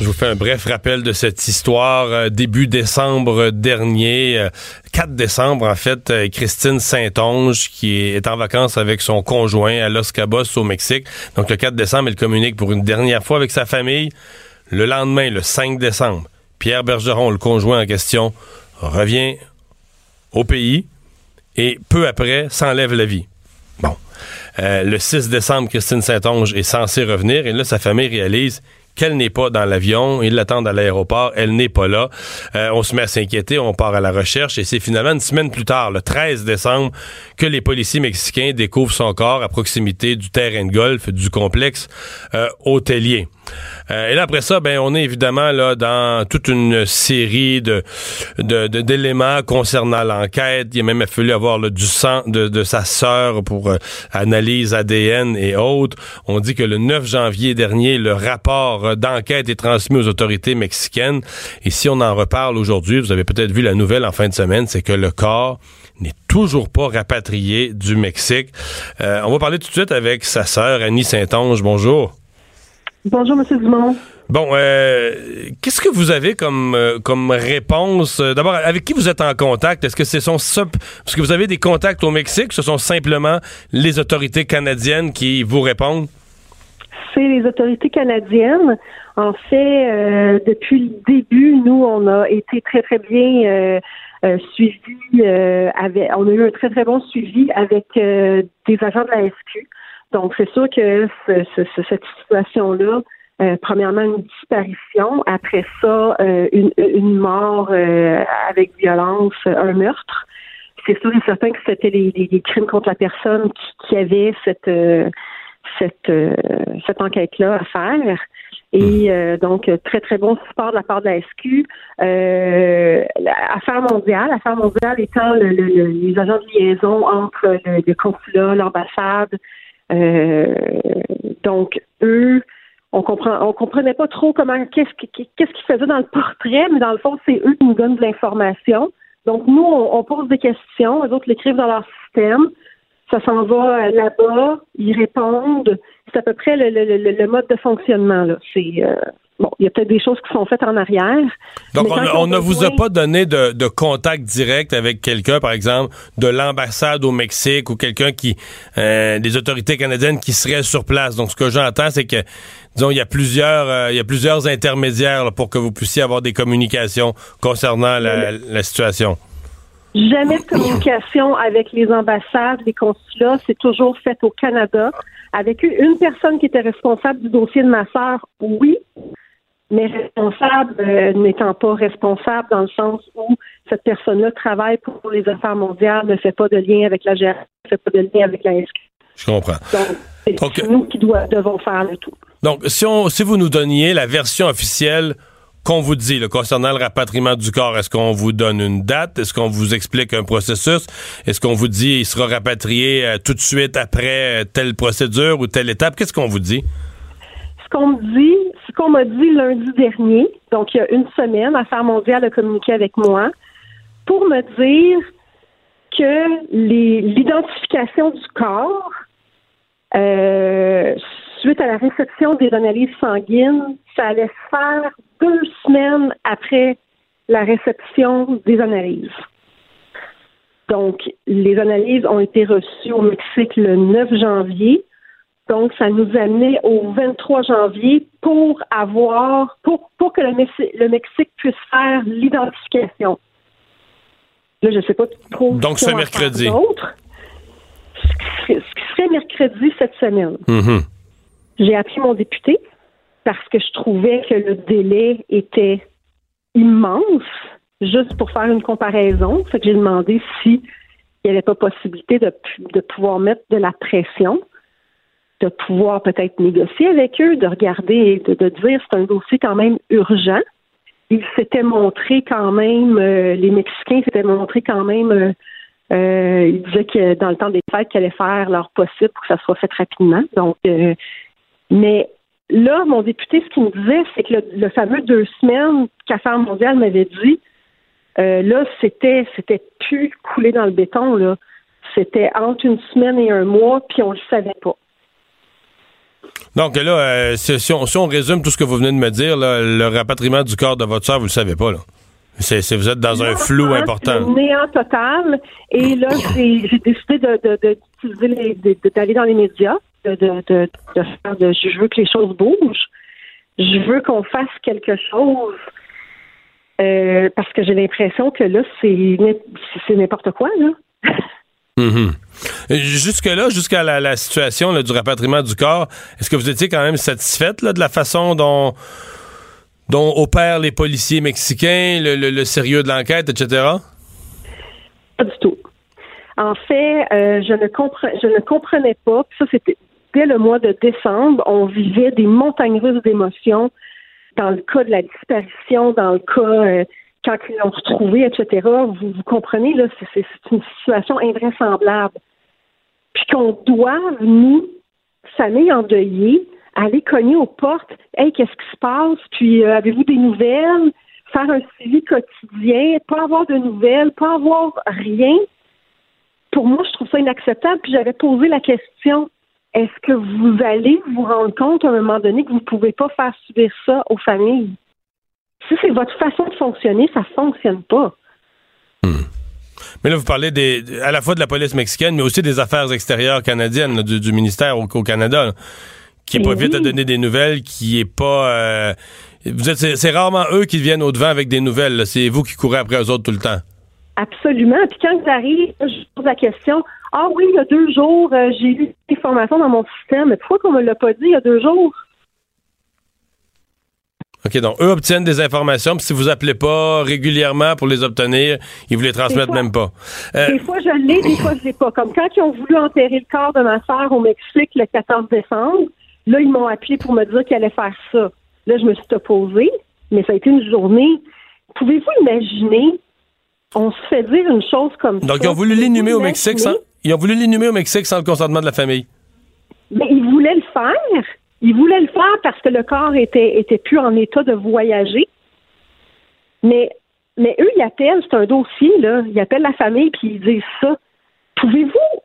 Je vous fais un bref rappel de cette histoire. Euh, début décembre dernier, 4 euh, décembre en fait, euh, Christine Saint-Onge qui est en vacances avec son conjoint à Los Cabos au Mexique. Donc le 4 décembre, elle communique pour une dernière fois avec sa famille. Le lendemain, le 5 décembre, Pierre Bergeron, le conjoint en question, revient au pays et peu après s'enlève la vie. Bon. le 6 décembre, Christine Saint-Onge est censée revenir et là, sa famille réalise qu'elle n'est pas dans l'avion. Ils l'attendent à l'aéroport. Elle n'est pas là. Euh, on se met à s'inquiéter. On part à la recherche. Et c'est finalement une semaine plus tard, le 13 décembre, que les policiers mexicains découvrent son corps à proximité du terrain de golf du complexe euh, hôtelier. Euh, et là, après ça, ben, on est évidemment là dans toute une série de d'éléments concernant l'enquête. Il a même fallu avoir du sang de, sa sœur pour euh, analyse ADN et autres. On dit que le 9 janvier dernier, le rapport d'enquête est transmis aux autorités mexicaines. Et si on en reparle aujourd'hui, vous avez peut-être vu la nouvelle en fin de semaine, c'est que le corps n'est toujours pas rapatrié du Mexique. Euh, on va parler tout de suite avec sa sœur Annie Saint-Onge. Bonjour. Bonjour, M. Dumont. Bon, euh, qu'est-ce que vous avez comme, euh, comme réponse? Euh, d'abord, avec qui vous êtes en contact? Est-ce que ce sont parce que vous avez des contacts au Mexique? Ce sont simplement les autorités canadiennes qui vous répondent? C'est les autorités canadiennes. En fait, depuis le début, nous, on a été très, très bien suivis. avec, on a eu un très, très bon suivi avec des agents de la SQ. Donc, c'est sûr que cette situation-là, euh, premièrement, une disparition, après ça, euh, une, mort euh, avec violence, un meurtre. C'est sûr et certain que c'était les, crimes contre la personne qui, avait cette cette cette enquête-là à faire. Et mmh. donc, très, très bon support de la part de la SQ. L'affaire mondiale, l'affaire mondiale étant les agents de liaison entre le consulat, l'ambassade, euh, donc, eux, on comprend, on comprenait pas trop comment, qu'est-ce qu'ils faisaient dans le portrait, mais dans le fond, c'est eux qui nous donnent de l'information. Donc, nous, on, pose des questions, les autres l'écrivent dans leur système. Ça s'en va là-bas, ils répondent. C'est à peu près le, le, le, mode de fonctionnement. Là. C'est euh, Bon, il y a peut-être des choses qui sont faites en arrière. Donc, on, ne vous a pas donné de, contact direct avec quelqu'un, par exemple, de l'ambassade au Mexique ou quelqu'un qui, euh, des autorités canadiennes qui seraient sur place. Donc, ce que j'entends, c'est que, disons, il y a plusieurs, euh, il y a plusieurs intermédiaires pour que vous puissiez avoir des communications concernant la, la situation. Jamais de communication avec les ambassades, les consulats. C'est toujours fait au Canada. Avec une personne qui était responsable du dossier de ma sœur, oui, mais responsable euh, n'étant pas responsable dans le sens où cette personne-là travaille pour les affaires mondiales, ne fait pas de lien avec la GRC, ne fait pas de lien avec la SQ. Je comprends. Donc, c'est nous qui devons faire le tout. Donc, si, on, si vous nous donniez la version officielle qu'on vous dit concernant le rapatriement du corps, est-ce qu'on vous donne une date? Est-ce qu'on vous explique un processus? Est-ce qu'on vous dit il sera rapatrié euh, tout de suite après euh, telle procédure ou telle étape? Qu'est-ce qu'on vous dit? Ce qu'on m'a dit lundi dernier, donc il y a une semaine, Affaires mondiale a communiqué avec moi pour me dire que l'identification du corps euh, suite à la réception des analyses sanguines, ça allait se faire deux semaines après la réception des analyses. Donc, les analyses ont été reçues au Mexique le 9 janvier. Donc, ça nous amenait au 23 janvier pour avoir, pour, pour que le, Mexique puisse faire l'identification. Là, je ne sais pas trop. Donc, ce mercredi. Ce qui serait mercredi cette semaine. Mm-hmm. J'ai appelé mon député parce que je trouvais que le délai était immense, juste pour faire une comparaison. Fait que j'ai demandé s'il n'y avait pas possibilité de, de pouvoir mettre de la pression de pouvoir peut-être négocier avec eux, de regarder, de, de dire c'est un dossier quand même urgent. Ils s'étaient montrés quand même, euh, les Mexicains s'étaient montrés quand même, euh, euh, ils disaient que dans le temps des fêtes, qu'ils allaient faire leur possible pour que ça soit fait rapidement. Donc, euh, mais là, mon député, ce qu'il me disait, c'est que le, fameux deux semaines qu'Affaires mondiale m'avait dit, là, c'était, c'était plus coulé dans le béton, là. C'était entre une semaine et un mois, puis on le savait pas. Donc là, euh, si, on, résume tout ce que vous venez de me dire, le rapatriement du corps de votre soeur, vous le savez pas, là. C'est, vous êtes dans un flou important. Néant total. Et là, j'ai, décidé de, d'aller dans les médias, de, de, faire de, je veux que les choses bougent. Je veux qu'on fasse quelque chose. Euh, parce que j'ai l'impression que là, c'est, c'est n'importe quoi, là. (laughs) Mm-hmm. Jusque-là, jusqu'à la, situation du rapatriement du corps, est-ce que vous étiez quand même satisfaite de la façon dont, dont opèrent les policiers mexicains, le, sérieux de l'enquête, etc.? Pas du tout. En fait, euh, je, ne je ne comprenais pas. Ça, c'était dès le mois de décembre, on vivait des montagnes russes d'émotions dans le cas de la disparition, dans le cas euh, quand ils l'ont retrouvé, etc. Vous, comprenez, là, c'est une situation invraisemblable. Puis qu'on doit, nous, famille endeuillée, aller cogner aux portes. Hey, qu'est-ce qui se passe? Puis euh, avez-vous des nouvelles? Faire un suivi quotidien, pas avoir de nouvelles, pas avoir rien. Pour moi, je trouve ça inacceptable. Puis j'avais posé la question est-ce que vous allez vous rendre compte à un moment donné que vous ne pouvez pas faire subir ça aux familles? Si c'est votre façon de fonctionner, ça fonctionne pas. Hmm. Mais là, vous parlez des, à la fois de la police mexicaine, mais aussi des affaires extérieures canadiennes, du, ministère au, Canada, qui est pas vite à donner des nouvelles, qui est pas. Euh, vous êtes, c'est, rarement eux qui viennent au devant avec des nouvelles. C'est vous qui courez après eux autres tout le temps. Absolument. Puis quand ils arrivent, je pose la question Ah oui, il y a deux jours, euh, j'ai eu des informations dans mon système. Mais pourquoi qu'on me l'a pas dit il y a deux jours? OK, donc eux obtiennent des informations, puis si vous appelez pas régulièrement pour les obtenir, ils vous les transmettent même pas. Euh, des fois, je l'ai, des fois, je l'ai pas. Comme quand ils ont voulu enterrer le corps de ma soeur au Mexique le 14 décembre, là, ils m'ont appelé pour me dire qu'ils allaient faire ça. Là, je me suis opposée, mais ça a été une journée. Pouvez-vous imaginer, on se fait dire une chose comme ça. Donc, ils ont voulu l'inhumer au Mexique sans, ils ont voulu l'inhumer au Mexique sans le consentement de la famille. Mais ils voulaient le faire. Ils voulaient le faire parce que le corps était, était plus en état de voyager. Mais, mais eux, ils appellent, c'est un dossier, là. Ils appellent la famille puis ils disent ça. Pouvez-vous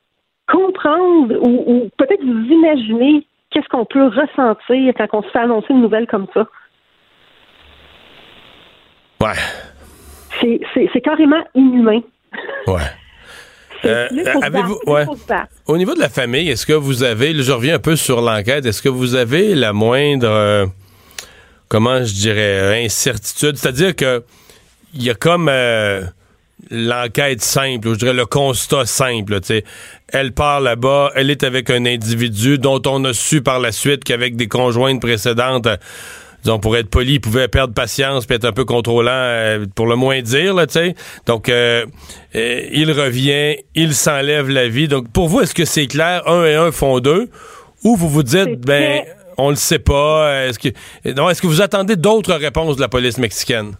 comprendre ou, peut-être vous imaginer qu'est-ce qu'on peut ressentir quand on se fait annoncer une nouvelle comme ça? Ouais. C'est carrément inhumain. Ouais. Euh, avez-vous, Au niveau de la famille, est-ce que vous avez, je reviens un peu sur l'enquête, est-ce que vous avez la moindre, euh, comment je dirais, incertitude, c'est-à-dire que il y a comme euh, l'enquête simple, je dirais le constat simple. sais, Elle part là-bas, elle est avec un individu dont on a su par la suite qu'avec des conjointes précédentes disons, pour être poli, il pouvait perdre patience puis être un peu contrôlant, euh, pour le moins dire, là, tu sais. Donc, euh, euh, il revient, il s'enlève la vie. Donc, pour vous, est-ce que c'est clair, un et un font deux, ou vous vous dites, ben, on le sait pas, est-ce que, non, est-ce que vous attendez d'autres réponses de la police mexicaine?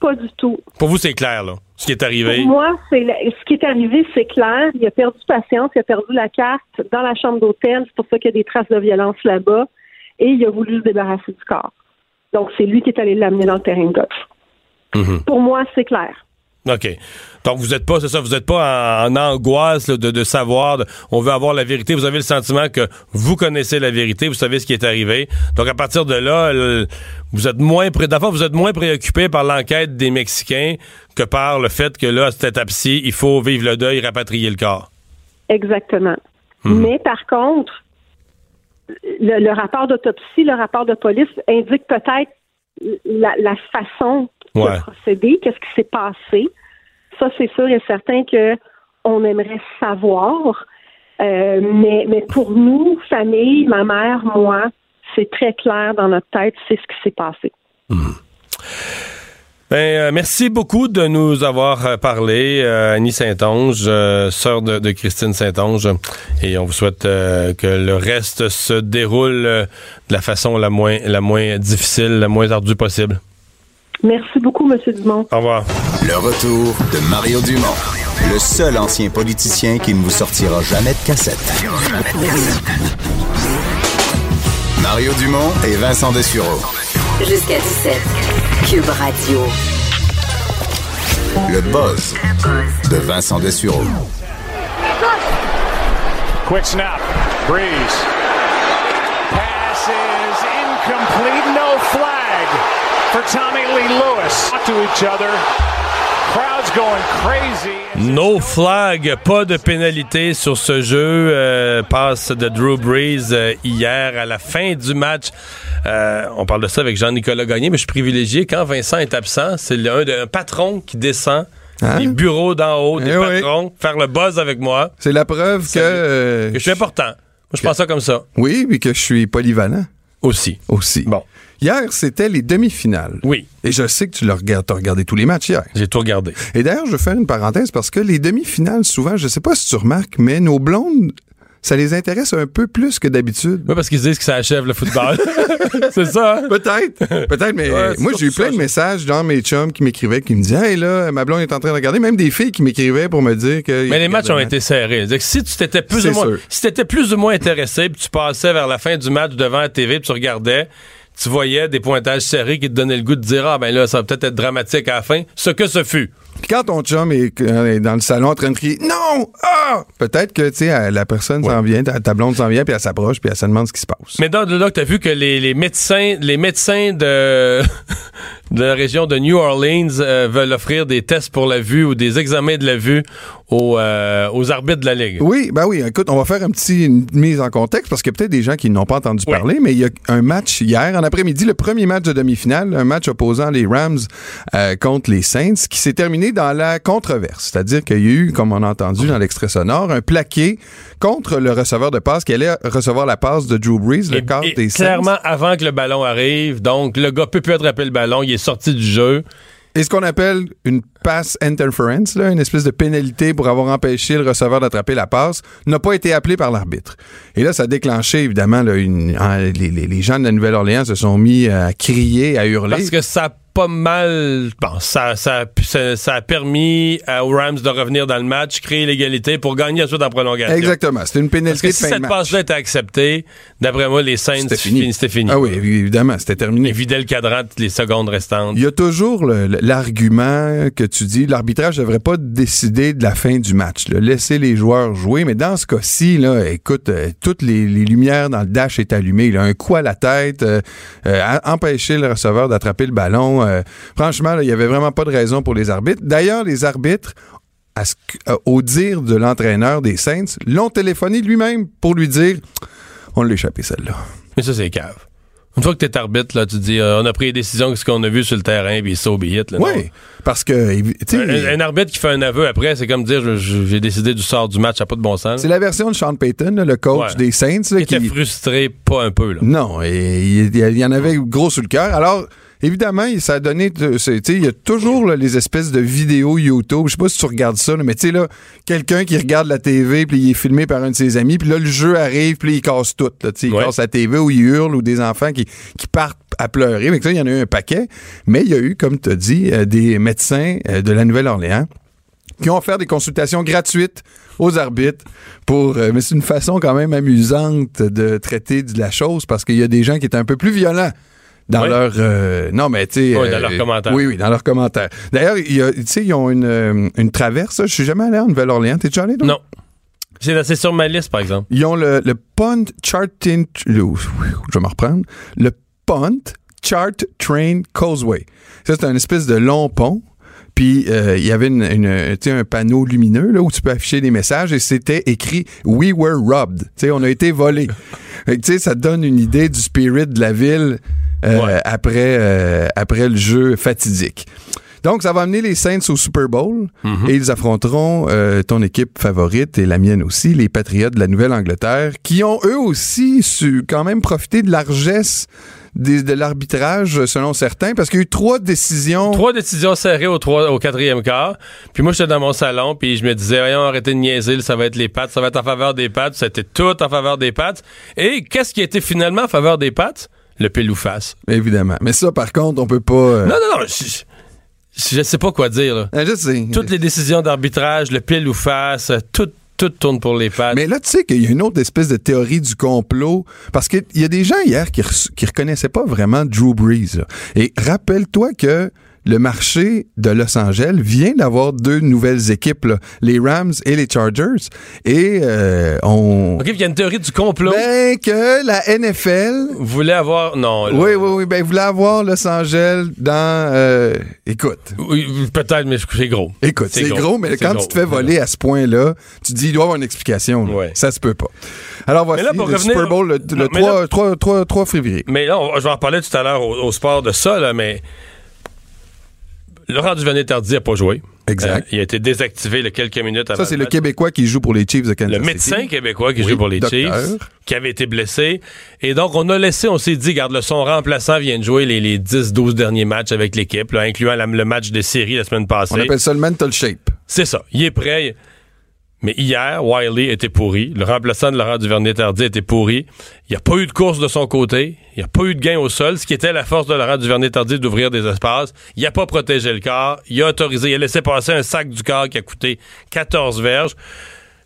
Pas du tout. Pour vous, c'est clair, là, ce qui est arrivé? Pour moi, c'est ce qui est arrivé, c'est clair. Il a perdu patience, il a perdu la carte dans la chambre d'hôtel. C'est pour ça qu'il y a des traces de violence là-bas. Et il a voulu se débarrasser du corps. Donc, c'est lui qui est allé l'amener dans le terrain de golf. Mhm. Pour moi, c'est clair. OK. Donc, vous n'êtes pas, c'est ça, vous n'êtes pas en, en angoisse là, de, de savoir, de- on veut avoir la vérité. Vous avez le sentiment que vous connaissez la vérité, vous savez ce qui est arrivé. Donc, à partir de là, le- vous êtes moins, pré- d'abord, vous êtes moins préoccupé par l'enquête des Mexicains que par le fait que là, à cette étape-ci, il faut vivre le deuil, rapatrier le corps. Exactement. Mhm. Mais par contre, le, le rapport d'autopsie, le rapport de police indique peut-être la, la façon Ouais. de procéder, qu'est-ce qui s'est passé. Ça, c'est sûr et certain que on aimerait savoir. Euh, mais, mais pour nous, famille, ma mère, moi, c'est très clair dans notre tête, c'est ce qui s'est passé. Ben, euh, merci beaucoup de nous avoir euh, parlé, euh, Annie Saint-Onge, euh, sœur de, de Christine Saint-Onge, et on vous souhaite euh, que le reste se déroule euh, de la façon la moins, la moins difficile, la moins ardue possible. Merci beaucoup, M. Dumont. Au revoir. Le retour de Mario Dumont, le seul ancien politicien qui ne vous sortira jamais de cassette. Mario Dumont et Vincent Dessureau. Jusqu'à 17. Cube Radio. Le buzz de Vincent Dessureau. Quick snap. Breeze. Pass is incomplete. No flag for Tommy Lee Lewis. Talk to each other. Crowd's going crazy. No flag, pas de pénalité sur ce jeu. Euh, passe de Drew Brees euh, hier à la fin du match. Euh, on parle de ça avec Jean-Nicolas Gagné, mais je suis privilégié. Quand Vincent est absent, c'est un, patron qui descend Hein? des bureaux d'en haut, des Eh oui. patrons, faire le buzz avec moi. C'est la preuve que. Euh, Que je suis important. Moi, je pense ça comme ça. Oui, puis que je suis polyvalent Aussi. aussi. Bon. Hier, c'était les demi-finales. Oui. Et je sais que tu le regardes, as regardé tous les matchs hier. J'ai tout regardé. Et d'ailleurs, je vais faire une parenthèse parce que les demi-finales, souvent, je sais pas si tu remarques, mais nos blondes, ça les intéresse un peu plus que d'habitude. Oui, parce qu'ils disent que ça achève le football. (laughs) (laughs) c'est ça. hein? Peut-être, peut-être, mais Ouais, moi j'ai eu plein ça, de messages dans mes chums qui m'écrivaient, qui me disaient, hey là, ma blonde est en train de regarder, même des filles qui m'écrivaient pour me dire que. Mais les matchs ont été serrés. Que si tu t'étais plus ou moins, si t'étais plus ou moins intéressé, puis tu passais vers la fin du match devant la TV, puis tu regardais, tu voyais des pointages serrés qui te donnaient le goût de dire ah ben là ça va peut-être être dramatique à la fin. Ce que ce fut. Puis quand ton chum est, euh, est dans le salon en train de crier non, ah, peut-être que tu sais euh, la personne s'en vient, ta, ta blonde s'en vient, puis elle s'approche, puis elle se demande ce qui se passe. Mais dans là, tu as vu que les, les médecins, les médecins de, (laughs) de la région de New Orleans euh, veulent offrir des tests pour la vue ou des examens de la vue aux, euh, aux arbitres de la ligue. Oui, ben oui, écoute, on va faire un petit, une mise en contexte parce qu'il y a peut-être des gens qui n'ont pas entendu Oui. parler, mais il y a un match hier en après-midi, le premier match de demi-finale, un match opposant les Rams euh, contre les Saints, qui s'est terminé dans la controverse. C'est-à-dire qu'il y a eu, comme on a entendu dans l'extrait sonore, un plaqué contre le receveur de passe qui allait recevoir la passe de Drew Brees, le quart des clairement, avant que le ballon arrive, donc le gars peut plus attraper le ballon, il est sorti du jeu. Et ce qu'on appelle une pass interference, là, une espèce de pénalité pour avoir empêché le receveur d'attraper la passe, n'a pas été appelé par l'arbitre. Et là, ça a déclenché, évidemment, là, une, hein, les, les- gens de la Nouvelle-Orléans se sont mis à crier, à hurler. Parce que ça pas mal. Bon, ça, ça, ça, ça a permis aux Rams de revenir dans le match, créer l'égalité pour gagner ensuite en prolongation. Exactement. C'était une Parce pénalité que de si fin cette passe-là était acceptée, d'après moi, les Saints, C'était fini. Ah oui, évidemment, c'était terminé. Ils vidaient le cadran les secondes restantes. Il y a toujours l'argument que tu dis, l'arbitrage ne devrait pas décider de la fin du match. là. Laisser les joueurs jouer. Mais dans ce cas-ci, là, écoute, euh, toutes les, les lumières dans le dash est allumée. Il a un coup à la tête, euh, euh, empêcher le receveur d'attraper le ballon. Euh, franchement, il y avait vraiment pas de raison pour les arbitres. D'ailleurs, les arbitres, à ce que- euh, au dire de l'entraîneur des Saints, l'ont téléphoné lui-même pour lui dire on l'a échappé celle-là. Mais ça, c'est cave. Une fois que t'es arbitre, là, tu dis, euh, on a pris les décisions, ce qu'on a vu sur le terrain, puis so be it. Oui, parce que, Un, un arbitre qui fait un aveu après, c'est comme dire, j'ai décidé du sort du match, ça n'a pas de bon sens. c'est la version de Sean Payton, là, le coach Ouais. des Saints, là, Il était qui, frustré, pas un peu. Là. Non, et il y, il y en avait gros sous le cœur. Alors, évidemment, il- ça a donné. tu sais, Il y a toujours là, les espèces de vidéos YouTube. Je sais pas si tu regardes ça, là, mais tu sais, là, quelqu'un qui regarde la TV, puis il est filmé par un de ses amis, puis là, le jeu arrive, puis il casse tout. Là, il Ouais. casse la TV ou il hurle, ou des enfants qui, qui partent à pleurer. Mais ça, il y en a eu un paquet. Mais il y a eu, comme tu as dit, euh, des médecins euh, de la Nouvelle-Orléans qui ont offert des consultations gratuites aux arbitres pour euh, mais c'est une façon quand même amusante de traiter de la chose parce qu'il y a des gens qui étaient un peu plus violents dans leur euh, non mais tu sais Ouais, dans leurs commentaires. oui oui dans leurs commentaires d'ailleurs tu sais ils ont une, euh, une traverse je suis jamais allé en Nouvelle-Orléans t'es déjà allé toi? Non. C'est sur ma liste, par exemple. ils ont le, le punt charting le- je vais me reprendre le punt chart train causeway ça c'est un espèce de long pont puis euh, il y avait une, une- un panneau lumineux là, où tu peux afficher des messages et c'était écrit We were robbed. On a été (laughs) sais, ça donne une idée du spirit de la ville euh, après, euh, après le jeu fatidique. Donc, ça va amener les Saints au Super Bowl et ils affronteront euh, ton équipe favorite et la mienne aussi, les Patriots de la Nouvelle-Angleterre, qui ont eux aussi su quand même profiter de largesse des- de l'arbitrage, selon certains, parce qu'il y a eu trois décisions. Trois décisions serrées au, trois, au quatrième quart. Puis moi, j'étais dans mon salon, puis je me disais, voyons, arrêtez de niaiser, ça va être les pattes, ça va être en faveur des pattes. C'était tout en faveur des pattes. Et qu'est-ce qui a été finalement en faveur des pattes? Le pile ou face. Évidemment. Mais ça, par contre, on peut pas. euh, Non, non, non. Je, je- sais pas quoi dire. Là. euh, je sais. Toutes les décisions d'arbitrage, le pile ou face, tout, tout tourne pour les pattes. Mais là, tu sais qu'il y a une autre espèce de théorie du complot. Parce qu'il y a des gens hier qui, qui reconnaissaient pas vraiment Drew Brees. Et rappelle-toi que le marché de Los Angeles vient d'avoir deux nouvelles équipes, là, les Rams et les Chargers. Et euh, on... OK, il y a une théorie du complot. Ben, que la NFL... Voulez avoir... Non. là. Oui, oui, oui. Ben, voulait avoir Los Angeles dans... euh, écoute. Oui, Peut-être, mais c'est gros. Écoute, c'est gros, mais quand gros. tu te fais voler à ce point-là, tu te dis, il doit y avoir une explication. là. Ouais. Ça se peut pas. Alors voici là, pour le revenir- Super Bowl le, le Non, mais 3, là- 3, 3, 3 février. Mais là, on- je vais en reparler tout à l'heure au, au sport de ça, là, mais Laurent Duvernay-Tardy n'a pas joué. Exact. Euh, il a été désactivé quelques minutes avant Ça, c'est le. Québécois qui joue pour les Chiefs de Kansas Le City. médecin québécois qui Oui, joue pour les docteur. Chiefs, qui avait été blessé. Et donc, on a laissé, on s'est dit, garde, le son remplaçant vient de jouer les, les 10-12 derniers matchs avec l'équipe, incluant la- le match de série la semaine passée. On appelle ça le mental shape. C'est ça. Il est prêt. Mais hier, Wiley était pourri. Le remplaçant de Laurent Duvernay-Tardy était pourri. Il n'y a pas eu de course de son côté. Il n'y a pas eu de gain au sol, ce qui était la force de Laurent Duvernay-Tardy d'ouvrir des espaces. Il n'a pas protégé le corps. Il a autorisé, il a laissé passer un sac du corps qui a coûté 14 verges.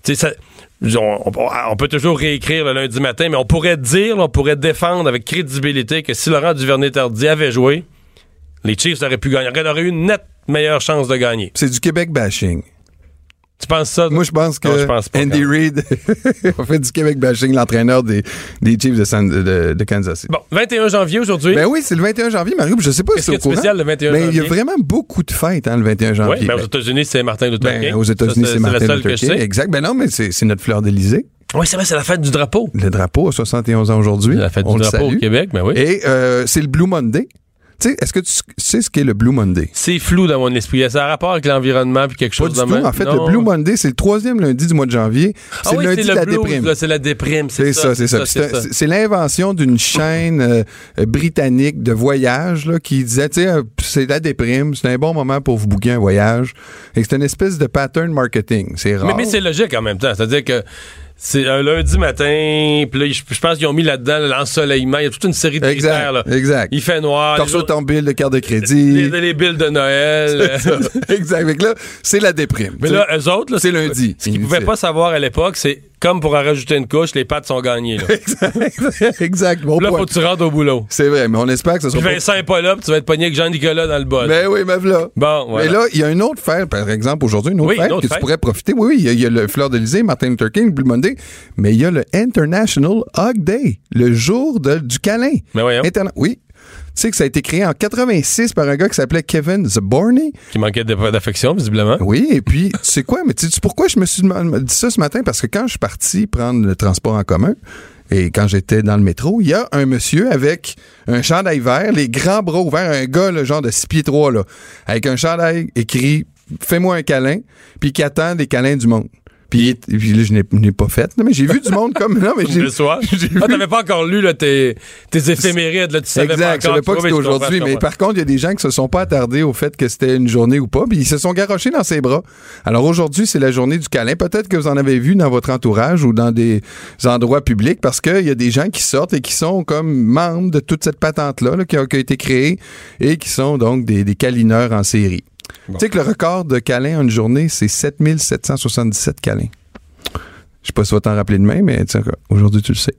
Ça- on peut toujours réécrire le lundi matin, mais on pourrait dire, on pourrait défendre avec crédibilité que si Laurent Duvernay-Tardy avait joué, les Chiefs auraient pu gagner. Il aurait eu une nette meilleure chance de gagner. C'est du Québec bashing. Tu penses ça? Moi, je pense que Non, je pense pas, Andy Reid (laughs) a fait du Québec bashing, l'entraîneur des, des Chiefs de, San- de- de Kansas City. Bon, 21 janvier aujourd'hui. Ben oui, c'est le 21 janvier, Mario. Je sais pas si c'est au spécial le 21 Mais il y a vraiment beaucoup de fêtes, hein, le 21 oui, janvier. mais aux Ben, États-Unis, c'est Martin Luther ben, King. aux États-Unis, c'est Martin Luther King. Exact. Ben non, mais c'est notre fleur d'Élysée. Oui, c'est vrai, c'est la fête du drapeau. Le drapeau a 71 ans aujourd'hui. La fête On du drapeau au. Québec, ben oui. Et euh, c'est le Blue Monday. Tu sais, est-ce que tu sais ce qu'est le Blue Monday? C'est flou dans mon esprit. Ça a rapport avec l'environnement puis quelque Pas chose du de tout. En fait, Non. le Blue Monday, c'est le troisième lundi du mois de janvier. Ah C'est oui, le lundi de la déprime. C'est la déprime, C'est ça, c'est ça. C'est l'invention d'une chaîne euh, euh, britannique de voyage là, qui disait, tu sais, euh, c'est la déprime, c'est un bon moment pour vous booker un voyage. Et c'est une espèce de pattern marketing. C'est rare. Mais, mais c'est logique en même temps. C'est-à-dire que c'est un lundi matin, puis là, je, je pense qu'ils ont mis là-dedans l'ensoleillement. Il y a toute une série de Exact, critères. Là. exact. Il fait noir. Jours- ton bill de carte de crédit. les, les billes de Noël. (laughs) Ça. exact. Que là, c'est la déprime. Mais là, eux autres, là, c'est lundi. Ce qu'ils pouvaient pas savoir à l'époque, c'est comme pour en rajouter une couche, les pattes sont gagnées. Là. (laughs) exact. exact. Bon là, point. faut que tu rentres au boulot. C'est vrai, mais on espère que ce Puis soit pas... Vincent est pas là, puis tu vas être pogné avec Jean-Nicolas dans le bol. Ben oui, mais voilà. Bon, voilà. Mais là, il y a une autre fête, par exemple, aujourd'hui, une autre Oui, une fête autre que fête. tu pourrais profiter. Oui, oui, il y a, il y a le Fleur d'Elysée, Martin Luther King, Blue Monday, mais il y a le International Hug Day, le jour de- du câlin. Mais voyons. Interna- oui. Tu sais que ça a été créé en 86 par un gars qui s'appelait Kevin Zaborny. Qui manquait d'affection, visiblement. Oui, et puis, (laughs) tu sais quoi, mais tu sais pourquoi je me suis dit ça ce matin? Parce que quand je suis parti prendre le transport en commun, et quand j'étais dans le métro, il y a un monsieur avec un chandail vert, les grands bras ouverts, un gars, le genre de 6 pieds 3, là, avec un chandail écrit « Fais-moi un câlin », puis qui attend des câlins du monde. Puis, puis là, je n'ai- pas fait, là, mais j'ai vu du monde comme... Non, mais j'ai Le soir. (laughs) Ah, t'avais pas encore lu là, tes, tes éphémérides, là, tu savais exact, pas je savais pas que c'était aujourd'hui, mais par contre, il y a des gens qui se sont pas attardés au fait que c'était une journée ou pas, puis ils se sont garochés dans ses bras. Alors aujourd'hui, c'est la journée du câlin. Peut-être que vous en avez vu dans votre entourage ou dans des endroits publics, parce qu'il y a des gens qui sortent et qui sont comme membres de toute cette patente-là là, qui, a, qui a été créée et qui sont donc des, des câlineurs en série. Tu sais que le record de câlins en une journée, c'est 7777 câlins. Je sais pas si tu vas t'en rappeler demain, mais tiens, aujourd'hui, tu le sais.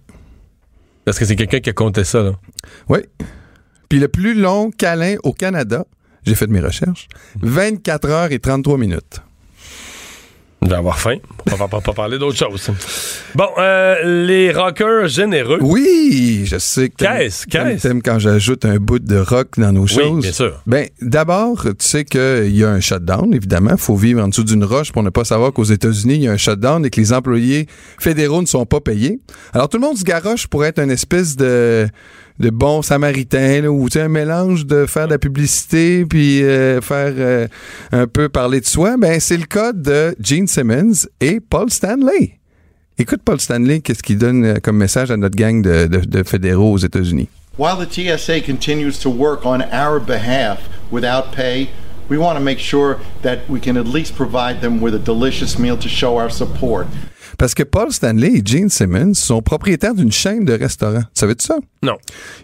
Parce que c'est quelqu'un qui a compté ça, là. Oui. Puis le plus long câlin au Canada, j'ai fait mes recherches, 24 heures et 33 minutes. Je vais avoir faim. On va pas, pas parler d'autre chose. Bon, euh, les rockers généreux. Oui, je sais que Qu'est-ce? Qu'est-ce? t'aimes quand j'ajoute un bout de rock dans nos choses. bien sûr. Ben, d'abord, tu sais qu'il y a un shutdown, évidemment. Il faut vivre en dessous d'une roche pour ne pas savoir qu'aux États-Unis, il y a un shutdown et que les employés fédéraux ne sont pas payés. Alors, tout le monde se garoche pour être une espèce de, de bon samaritain, là, ou un mélange de faire de la publicité puis euh, faire euh, un peu parler de soi. Ben, c'est le cas de Gene Simmons et Paul Stanley. Écoute Paul Stanley, qu'est-ce qu'il donne euh, comme message à notre gang de, de- de fédéraux aux États-Unis? While the TSA continues to work on our behalf without pay, we want to make sure that we can at least provide them with a delicious meal to show our support. Parce que Paul Stanley et Gene Simmons sont propriétaires d'une chaîne de restaurants. Tu savais ça? Non.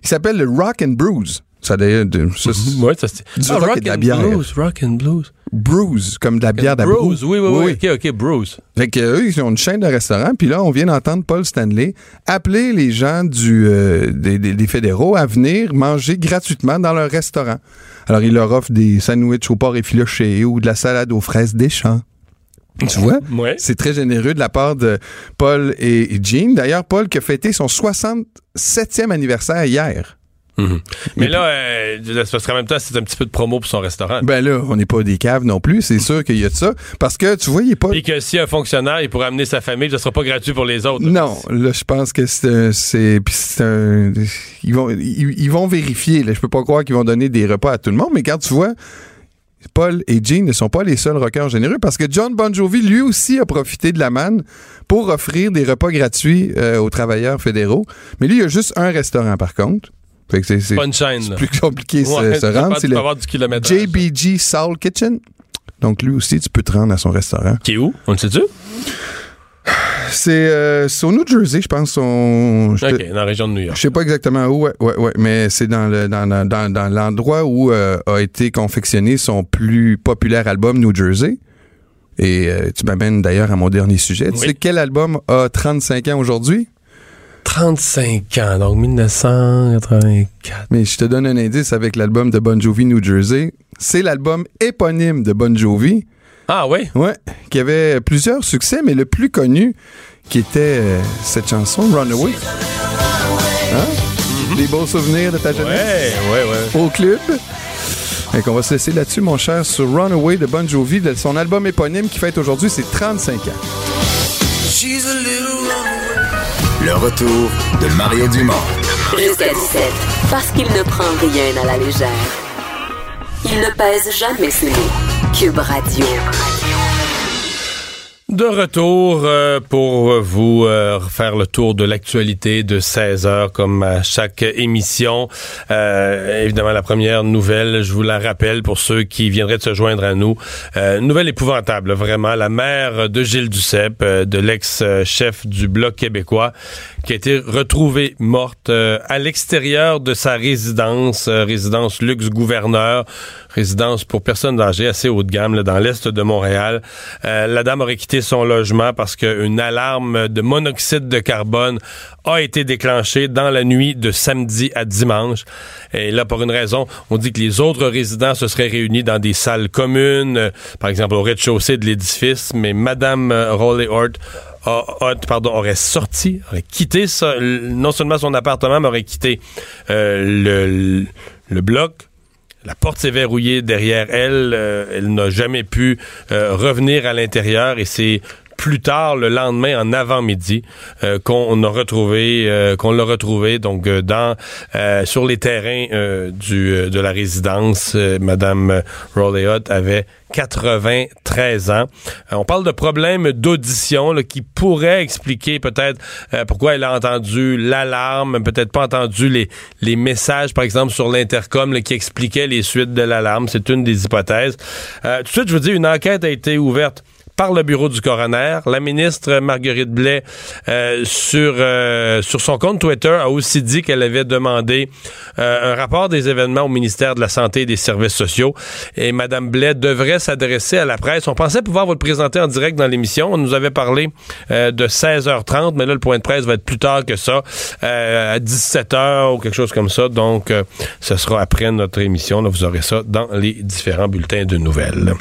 Il s'appelle le Rock and Brews. Ça d'ailleurs, de- ça, c'est- Ouais, ça c'est. du Ah, rock rock et de la and bière. blues, rock and blues. Brews, comme de la bière Bruce, d'abruce. oui, oui, oui, ok, ok, Bruce. Fait que, eux, ils ont une chaîne de restaurants, puis là, on vient d'entendre Paul Stanley appeler les gens du, euh, des, des- des fédéraux à venir manger gratuitement dans leur restaurant. Alors, il leur offre des sandwichs au porc effiloché ou de la salade aux fraises des champs. Tu vois? Ouais. C'est très généreux de la part de Paul et Jean. D'ailleurs, Paul qui a fêté son 67e anniversaire hier. Mais là, euh, parce qu'en même temps, c'est un petit peu de promo pour son restaurant. Ben là, on n'est pas des caves non plus, c'est sûr qu'il y a de ça. Parce que, tu vois, il est pas... Puis que si un fonctionnaire, il pourrait amener sa famille, ce sera pas gratuit pour les autres. Non, là, je pense que c'est un- c'est ils vont ils, ils vont vérifier là, je peux pas croire qu'ils vont donner des repas à tout le monde, mais quand tu vois Paul et Gene ne sont pas les seuls rockers généreux parce que John Bon Jovi lui aussi a profité de la manne pour offrir des repas gratuits euh, aux travailleurs fédéraux, mais lui il y a juste un restaurant par contre. Fait que c'est chaîne, plus compliqué Ouais, se, rendre, c'est le. JBG Soul Kitchen. Donc lui aussi tu peux te rendre à son restaurant. Qui est où? On le sait-tu? C'est euh, au New Jersey, je pense. son- je te- OK, dans la région de New York. Je sais pas exactement où, ouais, ouais, ouais, mais c'est dans le dans, dans, dans, dans l'endroit où euh, a été confectionné son plus populaire album New Jersey. Et euh, tu m'amènes d'ailleurs à mon dernier sujet. Tu sais quel album a 35 ans aujourd'hui? 35 ans, donc 1984. Mais je te donne un indice avec l'album de Bon Jovi New Jersey. C'est l'album éponyme de Bon Jovi. Ah oui? Ouais, qui avait plusieurs succès, mais le plus connu, qui était euh, cette chanson, Runaway. Hein? Des beaux souvenirs de ta jeunesse? Ouais, ouais, ouais. Au club? Fait qu'on va se laisser là-dessus, mon cher, sur Runaway de Bon Jovi, de son album éponyme qui fête aujourd'hui ses 35 ans. Le retour de Mario Dumont. Jusqu'à 17. Parce qu'il ne prend rien à la légère. Il ne pèse jamais ses mots. Cube Radio. De retour euh, pour vous euh, faire le tour de l'actualité de 16 heures comme à chaque émission. Euh, évidemment, la première nouvelle, je vous la rappelle pour ceux qui viendraient de se joindre à nous. Nouvelle épouvantable, vraiment. La mère de Gilles Duceppe, de l'ex-chef du Bloc québécois, qui a été retrouvée morte à l'extérieur de sa résidence, résidence luxe gouverneur, résidence pour personnes âgées assez haut de gamme là, dans l'est de Montréal. Euh, la dame aurait quitté son logement parce qu'une alarme de monoxyde de carbone a été déclenchée dans la nuit de samedi à dimanche. Et là, pour une raison, on dit que les autres résidents se seraient réunis dans des salles communes, euh, par exemple au rez-de-chaussée de l'édifice, mais Madame euh, Rowley Hort a- a- pardon, aurait sorti, aurait quitté ça, non seulement son appartement, mais aurait quitté euh, le, le bloc. La porte s'est verrouillée derrière elle. euh, elle n'a jamais pu euh, revenir à l'intérieur et c'est plus tard, le lendemain, en avant-midi, euh, qu'on a retrouvé, euh, qu'on l'a retrouvé donc euh, dans euh, sur les terrains euh, du euh, de la résidence. Madame Hutt avait 93 ans. On parle de problèmes d'audition qui pourraient expliquer peut-être pourquoi elle a entendu l'alarme, peut-être pas entendu les, les messages, par exemple, sur l'intercom qui expliquaient les suites de l'alarme. C'est une des hypothèses. Tout de suite, je vous dis, une enquête a été ouverte par le bureau du coroner. La ministre Marguerite Blais, euh, sur, euh, sur son compte Twitter, a aussi dit qu'elle avait demandé euh, un rapport des événements au ministère de la Santé et des Services sociaux. Et Mme Blais devrait s'adresser à la presse. On pensait pouvoir vous le présenter en direct dans l'émission. On nous avait parlé de 16h30, mais là, le point de presse va être plus tard que ça, à 17h ou quelque chose comme ça. Donc, ce sera après notre émission. Là, vous aurez ça dans les différents bulletins de nouvelles.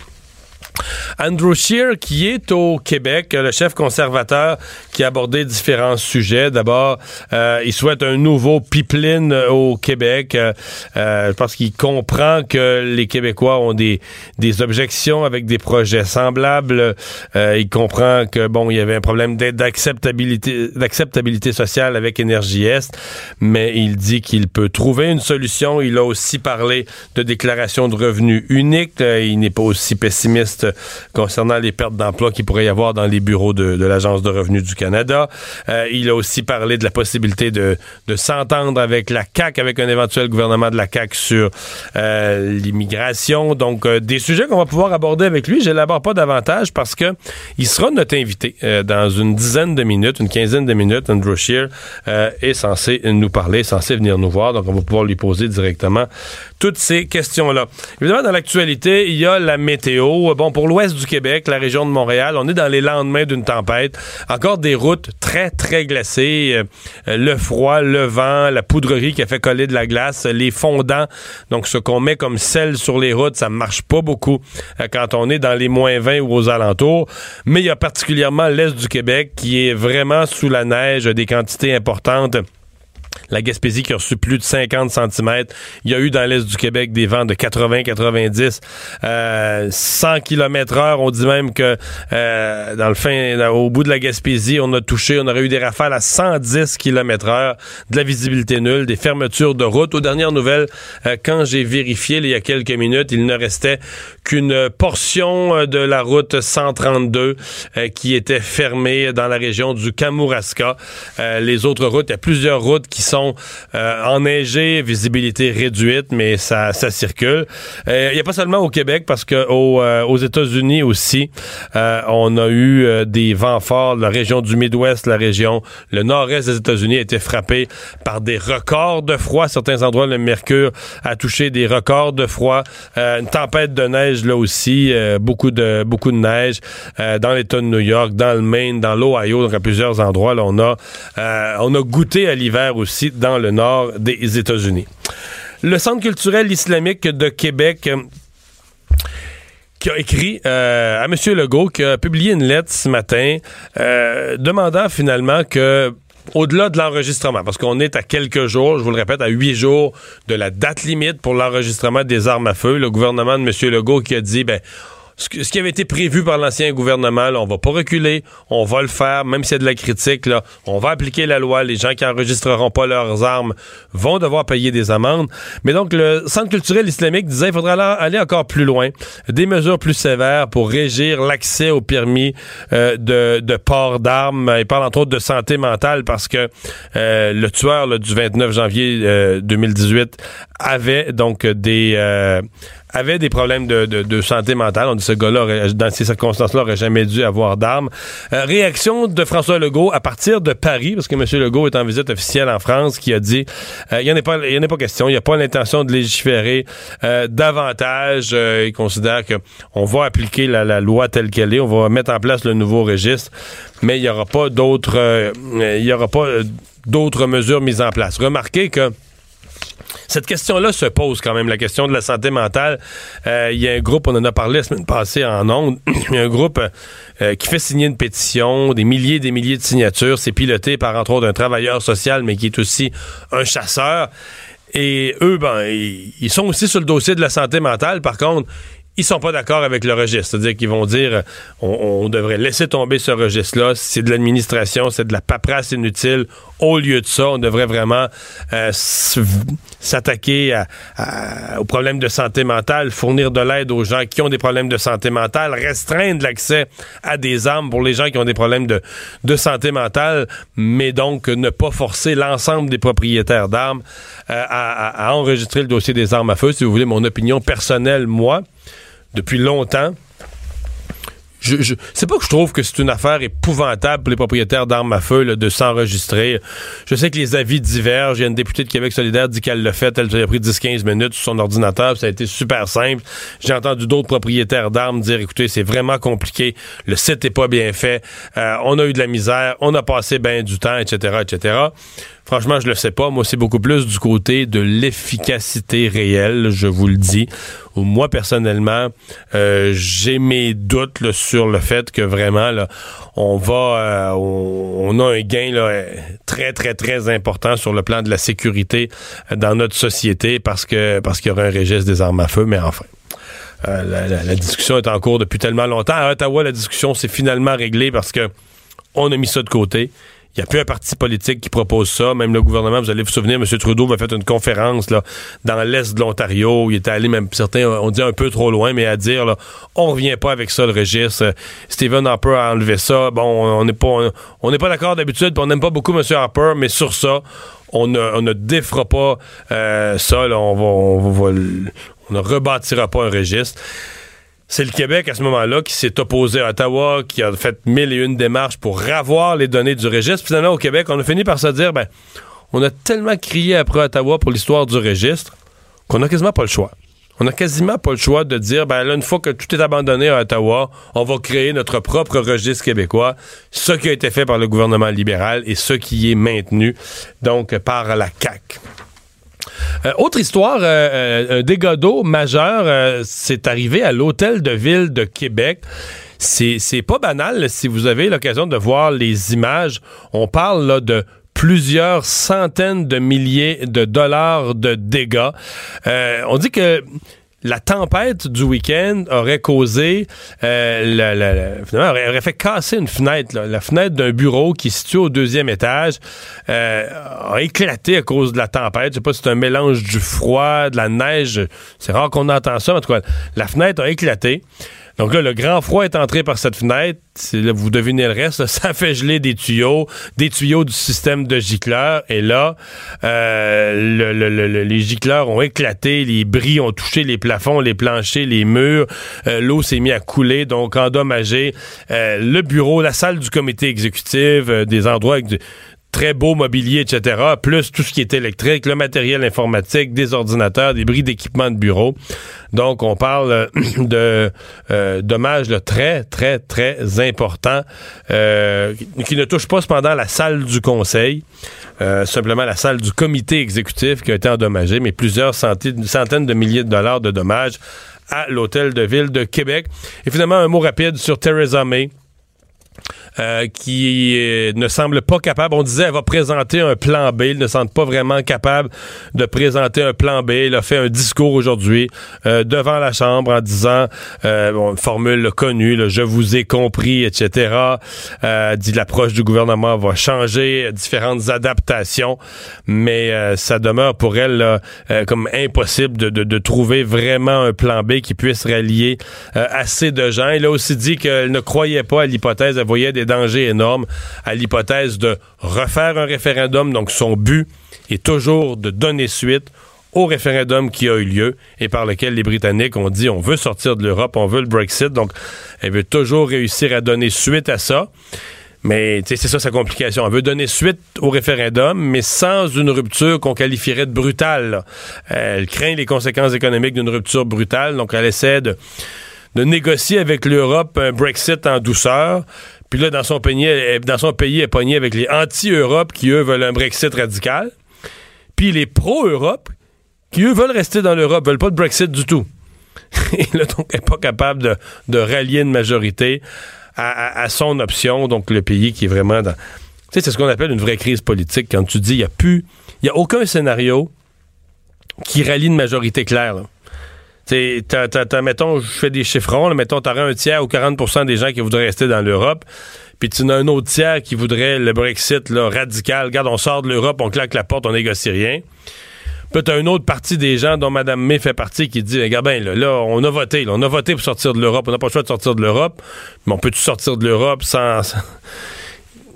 Andrew Scheer, qui est au Québec, le chef conservateur qui a abordé différents sujets. D'abord, euh, il souhaite un nouveau pipeline au Québec. Euh, euh, pense qu'il comprend que les Québécois ont des, des objections avec des projets semblables. il comprend que, bon, il y avait un problème d'acceptabilité, d'acceptabilité sociale avec Énergie Est, mais il dit qu'il peut trouver une solution. Il a aussi parlé de déclaration de revenus unique. il n'est pas aussi pessimiste concernant les pertes d'emplois qu'il pourrait y avoir dans les bureaux de, l'Agence de revenus du Canada. Euh, il a aussi parlé de la possibilité de, s'entendre avec la CAC, avec un éventuel gouvernement de la CAC sur euh, l'immigration. Donc, euh, des sujets qu'on va pouvoir aborder avec lui. Je n'élabore pas davantage parce que il sera notre invité dans une dizaine de minutes, une quinzaine de minutes. Andrew Scheer est censé nous parler, censé venir nous voir. Donc, on va pouvoir lui poser directement toutes ces questions-là. Évidemment, dans l'actualité, il y a la météo. Bon, pour l'ouest du Québec, la région de Montréal, on est dans les lendemains d'une tempête. Encore des routes très, très glacées. Euh, le froid, le vent, la poudrerie qui a fait coller de la glace, les fondants. Donc, ce qu'on met comme sel sur les routes, ça marche pas beaucoup euh, quand on est dans les moins 20 ou aux alentours. Mais il y a particulièrement l'est du Québec qui est vraiment sous la neige, des quantités importantes. La Gaspésie qui a reçu plus de 50 cm. Il y a eu dans l'est du Québec des vents de 80-90, euh, 100 km heure. On dit même que euh, dans le fin, au bout de la Gaspésie, on a touché, on aurait eu des rafales à 110 km heure, de la visibilité nulle, des fermetures de route. Aux dernières nouvelles, euh, quand j'ai vérifié il y a quelques minutes, il ne restait qu'une portion euh, de la route 132 qui était fermée dans la région du Kamouraska. les autres routes, il y a plusieurs routes sont euh, enneigées, visibilité réduite, mais ça, ça circule. Euh, il n'y a pas seulement au Québec, parce que euh, aux États-Unis aussi, on a eu des vents forts. La région du Midwest, la région, le nord-est des États-Unis a été frappé par des records de froid. Certains endroits, le mercure a touché des records de froid. une tempête de neige là aussi, beaucoup de beaucoup de neige dans l'État de New York, dans le Maine, dans l'Ohio, à plusieurs endroits. Là, on a on a goûté à l'hiver aussi dans le nord des États-Unis. Le Centre culturel islamique de Québec euh, qui a écrit euh, à M. Legault, qui a publié une lettre ce matin, euh, demandant finalement que au-delà de l'enregistrement, parce qu'on est à quelques jours, je vous le répète, à huit jours de la date limite pour l'enregistrement des armes à feu, le gouvernement de M. Legault qui a dit, ben, ce, qui avait été prévu par l'ancien gouvernement, là, on va pas reculer, on va le faire, même s'il y a de la critique, là, on va appliquer la loi, les gens qui enregistreront pas leurs armes vont devoir payer des amendes. Mais donc, le Centre culturel islamique disait qu'il faudra aller encore plus loin, des mesures plus sévères pour régir l'accès au permis euh, de, de, port d'armes. Il parle entre autres de santé mentale parce que euh, le tueur du 29 janvier 2018 euh, avait donc des avait des problèmes de, de, santé mentale. On dit ce gars-là, dans ces circonstances-là, aurait jamais dû avoir d'armes. Euh, réaction de François Legault à partir de Paris, parce que M. Legault est en visite officielle en France, qui a dit euh, il n'y en, pas, en a pas question, il n'y a pas l'intention de légiférer euh, davantage. il considère qu'on va appliquer la, la loi telle qu'elle est, on va mettre en place le nouveau registre, mais il n'y aura pas d'autres il y aura pas d'autres mesures mises en place. Remarquez que cette question-là se pose quand même, la question de la santé mentale. Euh, il y a un groupe, on en a parlé la semaine passée en ondes, (clears throat) il y a un groupe euh, qui fait signer une pétition, des milliers et des milliers de signatures. C'est piloté par, entre autres, un travailleur social, mais qui est aussi un chasseur. Et eux, ben, ils sont aussi sur le dossier de la santé mentale. Par contre, ils sont pas d'accord avec le registre. C'est-à-dire qu'ils vont dire on, devrait laisser tomber ce registre-là. C'est de l'administration, c'est de la paperasse inutile. Au lieu de ça, on devrait vraiment euh, s'attaquer aux problèmes de santé mentale, fournir de l'aide aux gens qui ont des problèmes de santé mentale, restreindre l'accès à des armes pour les gens qui ont des problèmes de, de santé mentale, mais donc ne pas forcer l'ensemble des propriétaires d'armes euh, à, à enregistrer le dossier des armes à feu. Si vous voulez mon opinion personnelle, moi depuis longtemps, je, c'est pas que je trouve que c'est une affaire épouvantable pour les propriétaires d'armes à feu de s'enregistrer. Je sais que les avis divergent. Il y a une députée de Québec solidaire dit qu'elle l'a fait. Elle a pris 10-15 minutes sur son ordinateur. Ça a été super simple. J'ai entendu d'autres propriétaires d'armes dire, écoutez, c'est vraiment compliqué. Le site est pas bien fait. Euh, on a eu de la misère. On a passé bien du temps, etc., etc. Franchement, je le sais pas. Moi, c'est beaucoup plus du côté de l'efficacité réelle, je vous le dis. moi, personnellement, euh, j'ai mes doutes sur le fait que vraiment, on va, euh, on, a un gain très, très, très important sur le plan de la sécurité dans notre société parce que parce qu'il y aura un registre des armes à feu. Mais enfin. Euh, la, la, discussion est en cours depuis tellement longtemps. À Ottawa, la discussion s'est finalement réglée parce que on a mis ça de côté. Il n'y a plus un parti politique qui propose ça. Même le gouvernement, vous allez vous souvenir, M. Trudeau a fait une conférence là, dans l'Est de l'Ontario. Il était allé, même certains on dit un peu trop loin, mais à dire, là, on revient pas avec ça, le registre. Stephen Harper a enlevé ça. Bon, on n'est pas, on n'est pas d'accord d'habitude, on n'aime pas beaucoup M. Harper, mais sur ça, on ne, on ne défera pas euh, ça. Là, on, va, on, va, on ne rebâtira pas un registre. C'est le Québec à ce moment-là qui s'est opposé à Ottawa, qui a fait mille et une démarches pour ravoir les données du registre. Finalement, au Québec, on a fini par se dire, ben, on a tellement crié après Ottawa pour l'histoire du registre qu'on n'a quasiment pas le choix. On n'a quasiment pas le choix de dire, ben là, une fois que tout est abandonné à Ottawa, on va créer notre propre registre québécois, ce qui a été fait par le gouvernement libéral et ce qui est maintenu, donc, par la CAQ. Euh, autre histoire, euh, euh, un dégât d'eau majeur, c'est arrivé à l'hôtel de ville de Québec. C'est, pas banal si vous avez l'occasion de voir les images. On parle là, de plusieurs centaines de milliers de dollars de dégâts. on dit que la tempête du week-end aurait causé, euh, aurait, fait casser une fenêtre. La fenêtre d'un bureau qui est situé au deuxième étage euh, a éclaté à cause de la tempête. Je sais pas si c'est un mélange du froid, de la neige. C'est rare qu'on entend ça. En tout cas, la fenêtre a éclaté. Donc là, le grand froid est entré par cette fenêtre. Vous devinez le reste. (laughs) ça fait geler des tuyaux, des tuyaux du système de gicleurs. Et là, euh, les gicleurs ont éclaté, les bris ont touché les plafonds, les planchers, les murs. Euh, l'eau s'est mise à couler, donc endommagé. Euh, le bureau, la salle du comité exécutif, des endroits très beau mobilier, etc., plus tout ce qui est électrique, le matériel informatique, des ordinateurs, des bris d'équipement de bureau. Donc, on parle euh, (clears throat) de euh, dommages très, très, très importants euh, qui ne touchent pas cependant la salle du conseil, simplement la salle du comité exécutif qui a été endommagée, mais plusieurs centaines, centaines de milliers de dollars de dommages à l'hôtel de ville de Québec. Et finalement, un mot rapide sur Theresa May euh, qui euh, ne semble pas capable. On disait elle va présenter un plan B. Il ne semble pas vraiment capable de présenter un plan B. Il a fait un discours aujourd'hui euh, devant la Chambre en disant, bon, une formule connue, je vous ai compris, etc. dit l'approche du gouvernement va changer, différentes adaptations, mais ça demeure pour elle comme impossible de, de, de, trouver vraiment un plan B qui puisse rallier assez de gens. Il a aussi dit qu'elle ne croyait pas à l'hypothèse, elle voyait des dangers énormes à l'hypothèse de refaire un référendum. Donc, son but est toujours de donner suite au référendum qui a eu lieu et par lequel les Britanniques ont dit on veut sortir de l'Europe, on veut le Brexit. Donc, elle veut toujours réussir à donner suite à ça. Mais c'est ça sa complication. Elle veut donner suite au référendum, mais sans une rupture qu'on qualifierait de brutale. Elle craint les conséquences économiques d'une rupture brutale, donc elle essaie de, de négocier avec l'Europe un Brexit en douceur, puis là, dans son pays, dans son pays, elle est pognée avec les anti-Europe qui, eux, veulent un Brexit radical. Puis les pro-Europe qui, eux, veulent rester dans l'Europe, veulent pas de Brexit du tout. (laughs) Et là, donc, elle n'est pas capable de, rallier une majorité à, son option. Donc, le pays qui est vraiment dans... Tu sais, c'est ce qu'on appelle une vraie crise politique. Quand tu dis, il n'y a plus... Il n'y a aucun scénario qui rallie une majorité claire. Là. T'as, mettons, je fais des chiffrons, là, mettons, t'aurais un tiers ou 40% des gens qui voudraient rester dans l'Europe, puis tu as un autre tiers qui voudrait le Brexit là, radical. Regarde, on sort de l'Europe, on claque la porte, on négocie rien. Puis t'as une autre partie des gens dont Mme May fait partie qui dit, regarde bien, là, on a voté, on a voté pour sortir de l'Europe, on n'a pas le choix de sortir de l'Europe, mais on peut-tu sortir de l'Europe sans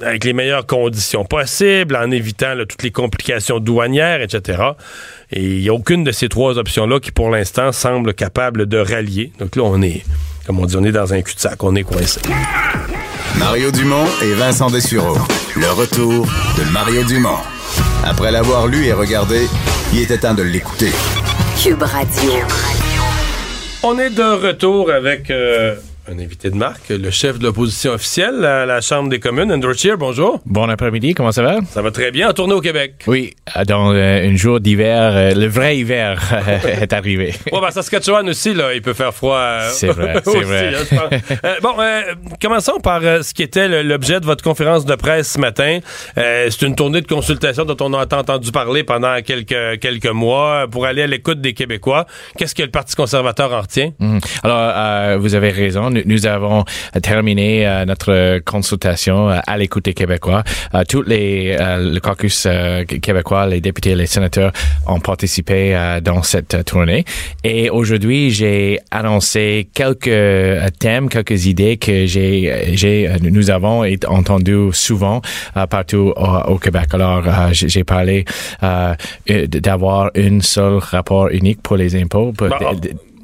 avec les meilleures conditions possibles, en évitant toutes les complications douanières, etc. Et il n'y a aucune de ces trois options-là qui, pour l'instant, semble capable de rallier. Donc là, on est comme on dit, on est dans un cul-de-sac, on est coincé. Mario Dumont et Vincent Dessureau. Le retour de Mario Dumont. Après l'avoir lu et regardé, il était temps de l'écouter. Cube Radio. On est de retour avec euh, un invité de marque, le chef de l'opposition officielle à la Chambre des communes, Andrew Scheer. Bonjour. Bon après-midi, comment ça va? Ça va très bien. En tournée au Québec. Oui, dans euh, un jour d'hiver, euh, le vrai hiver (laughs) (laughs) est arrivé. Ouais, ben, Saskatchewan aussi, là, il peut faire froid. euh, C'est vrai, (laughs) c'est vrai. hein. Euh, bon, euh, commençons par euh, ce qui était l'objet de votre conférence de presse ce matin. Euh, C'est une tournée de consultation dont on a entendu parler pendant quelques, quelques mois pour aller à l'écoute des Québécois. Qu'est-ce que le Parti conservateur en retient? Mhm. Alors, euh, vous avez raison. Nous, nous avons terminé euh, notre consultation euh, à l'écoute des Québécois. Euh, tous les le caucus québécois, les députés, les sénateurs ont participé dans cette tournée. Et aujourd'hui, j'ai annoncé quelques thèmes, quelques idées que j'ai, j'ai, nous avons entendu souvent partout au, au Québec. Alors, j'ai parlé d'avoir un seul rapport unique pour les impôts. pour- Bon,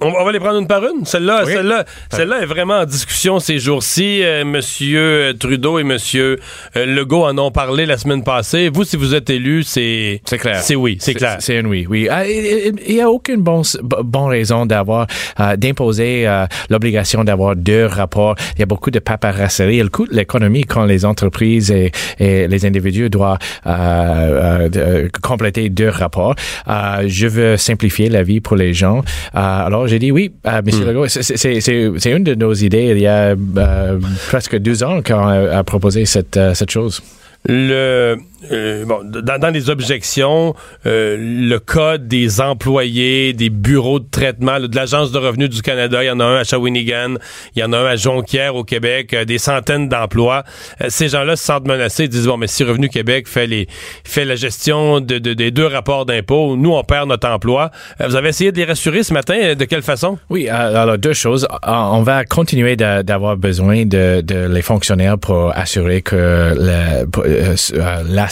on, va les prendre une par une. Celle-là, Oui. celle-là, celle-là est vraiment en discussion ces jours-ci. Euh, Monsieur Trudeau et Monsieur euh, Legault en ont parlé la semaine passée. Vous, si vous êtes élu, c'est C'est clair. C'est oui, c'est clair. C'est un oui, oui. Ah, Il n'y a aucune bonne bon raison d'avoir euh, d'imposer euh, l'obligation d'avoir deux rapports. Il y a beaucoup de paperasserie. Elle coûte l'économie quand les entreprises et, et les individus doivent euh, euh, compléter deux rapports. Euh, je veux simplifier la vie pour les gens. Euh, alors j'ai dit oui, euh, Monsieur Legault. C'est- une de nos idées. Il y a euh, presque deux ans qu'on a, a proposé cette, euh, cette chose. Le euh, bon, dans, dans les objections, euh, le code des employés, des bureaux de traitement, de l'Agence de revenus du Canada, il y en a un à Shawinigan, il y en a un à Jonquière au Québec, euh, des centaines d'emplois. Euh, ces gens-là se sentent menacés, ils disent bon, mais si Revenu Québec fait les fait la gestion de, de- des deux rapports d'impôts, nous on perd notre emploi. Euh, vous avez essayé de les rassurer ce matin, de quelle façon? Oui, alors deux choses. On va continuer d'a- d'avoir besoin de, de les fonctionnaires pour assurer que le- pour,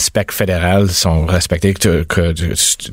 l'aspect fédéral sont respectés, que, que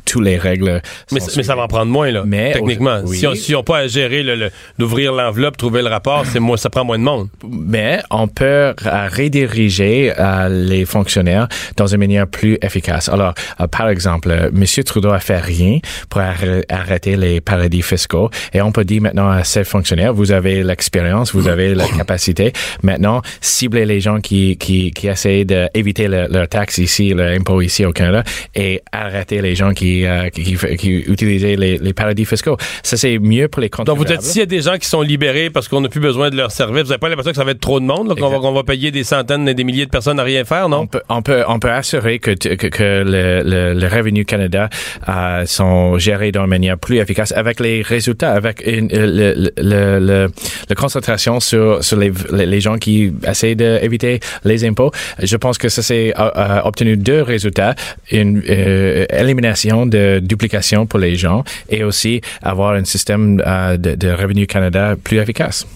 toutes les règles. Mais, mais ça va en prendre moins là. Mais techniquement, oui. si on si on pas à gérer le- le- d'ouvrir l'enveloppe, trouver le rapport, c'est moins, ça prend moins de monde. mais on peut rediriger euh, les fonctionnaires dans une manière plus efficace. Alors, euh, par exemple, euh, Monsieur Trudeau a fait rien pour arr- arrêter les paradis fiscaux et on peut dire maintenant à ces fonctionnaires, vous avez l'expérience, vous avez la capacité. Maintenant, ciblez les gens qui, qui, qui essayent d'éviter le- leurs taxes ici, leur impôt ici au Canada et arrêter les gens qui, euh, qui, qui, qui utilisent les, les paradis fiscaux. Ça, c'est mieux pour les Donc, contribuables. vous êtes s'il y a des gens qui sont libérés parce qu'on n'a plus besoin de leur service, vous n'avez pas l'impression que ça va être trop de monde, qu'on va, va payer des centaines et des milliers de personnes à rien faire, non? On peut, on peut, on peut assurer que, que, que le, le, le Revenu Canada euh, sont gérés d'une manière plus efficace avec les résultats, avec une, le, la concentration sur, sur les, les gens qui essaient d'éviter les impôts. Je pense que ça c'est euh, euh, obtenu deux résultats une euh, élimination de duplication pour les gens et aussi avoir un système euh, de, de Revenu Canada plus efficace.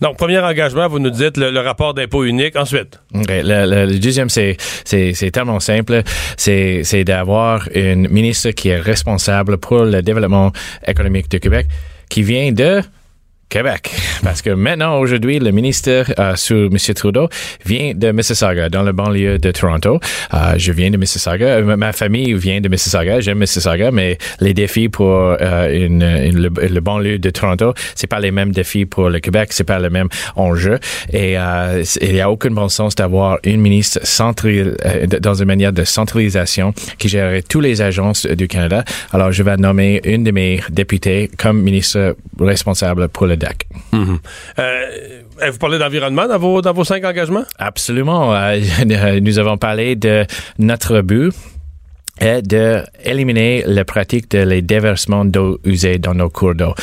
Donc, premier engagement, vous nous dites le, le rapport d'impôt unique. Ensuite? Le, le- le deuxième, c'est, c'est, c'est tellement simple. C'est, c'est d'avoir une ministre qui est responsable pour le développement économique du Québec, qui vient de Québec. Parce que maintenant, aujourd'hui, le ministre euh, sous M. Trudeau vient de Mississauga, dans le banlieue de Toronto. Euh, je viens de Mississauga. Euh, Ma famille vient de Mississauga. J'aime Mississauga, mais les défis pour euh, une, une- le, le banlieue de Toronto, c'est pas les mêmes défis pour le Québec. C'est pas le même enjeu. Et euh, il n'y a aucun bon sens d'avoir une ministre euh, dans une manière de centralisation qui gérerait tous les agences du Canada. Alors, je vais nommer une de mes députés comme ministre responsable pour le DAC. euh, vous parlez d'environnement dans vos, dans vos cinq engagements? Absolument. Euh, (laughs) nous avons parlé de notre but est de éliminer la pratique de les déversements d'eau usée dans nos cours d'eau.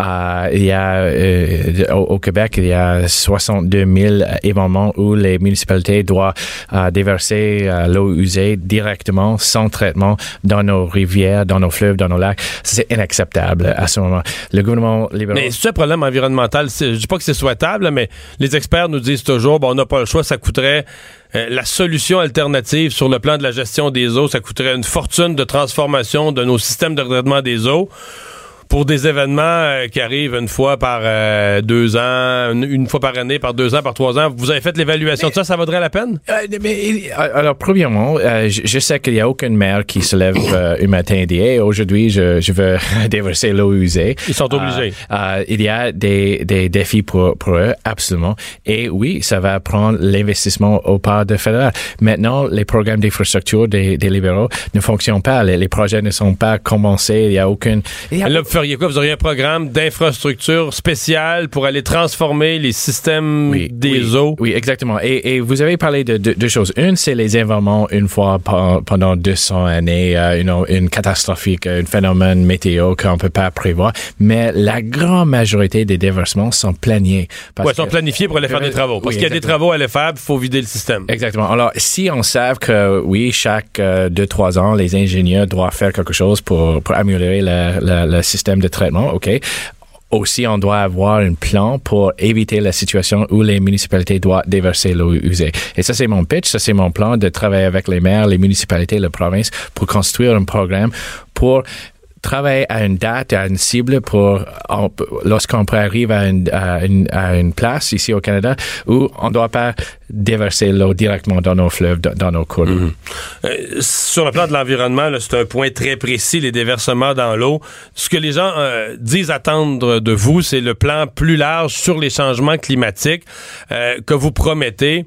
Euh, il y a euh, au, Québec, il y a 62 000 événements où les municipalités doivent euh, déverser euh, l'eau usée directement, sans traitement, dans nos rivières, dans nos fleuves, dans nos lacs. C'est inacceptable à ce moment. Le gouvernement libéral. Mais un problème environnemental. Je dis pas que c'est souhaitable, mais les experts nous disent toujours, bon, on n'a pas le choix, ça coûterait euh, la solution alternative sur le plan de la gestion des eaux, ça coûterait une fortune de transformation de nos systèmes de traitement des eaux pour des événements euh, qui arrivent une fois par euh, deux ans, une, une fois par année, par deux ans, par trois ans, vous avez fait l'évaluation de ça, ça vaudrait la peine? Euh, mais, alors, premièrement, je, je sais qu'il n'y a aucune mère qui se lève un matin et dit Hey, aujourd'hui, je, je veux (laughs) déverser l'eau usée. Ils sont obligés. Il y a des, des défis pour, pour eux, absolument. Et oui, ça va prendre l'investissement au part de fédéral. Maintenant, les programmes d'infrastructure des, des libéraux ne fonctionnent pas. Les, les projets ne sont pas commencés. Il n'y a aucune. il y a- Là, vous feriez quoi? Vous auriez un programme d'infrastructure spécial pour aller transformer les systèmes des eaux? Oui, exactement. Et, et vous avez parlé de deux de, choses. Une, c'est les événements une fois par- pendant 200 années, euh, une, une catastrophique, un phénomène météo qu'on peut pas prévoir. Mais la grande majorité des déversements sont planifiés. ils sont planifiés pour aller faire des travaux. Parce Oui, qu'il y a des travaux à aller faire, il faut vider le système. Exactement. Alors, si on sait que, oui, chaque euh, deux, trois ans, les ingénieurs doivent faire quelque chose pour, pour améliorer le, le- le système de traitement, OK? Aussi, on doit avoir un plan pour éviter la situation où les municipalités doivent déverser l'eau usée. Et ça, c'est mon pitch, ça, c'est mon plan de travailler avec les maires, les municipalités, la province pour construire un programme pour travailler à une date, à une cible pour on- lorsqu'on arrive à une, à, une, à une place ici au Canada où on ne doit pas déverser l'eau directement dans nos fleuves, dans, nos cours. d'eau. Euh, sur le plan de l'environnement, c'est un point très précis, les déversements dans l'eau. Ce que les gens euh, disent attendre de vous, c'est le plan plus large sur les changements climatiques euh, que vous promettez.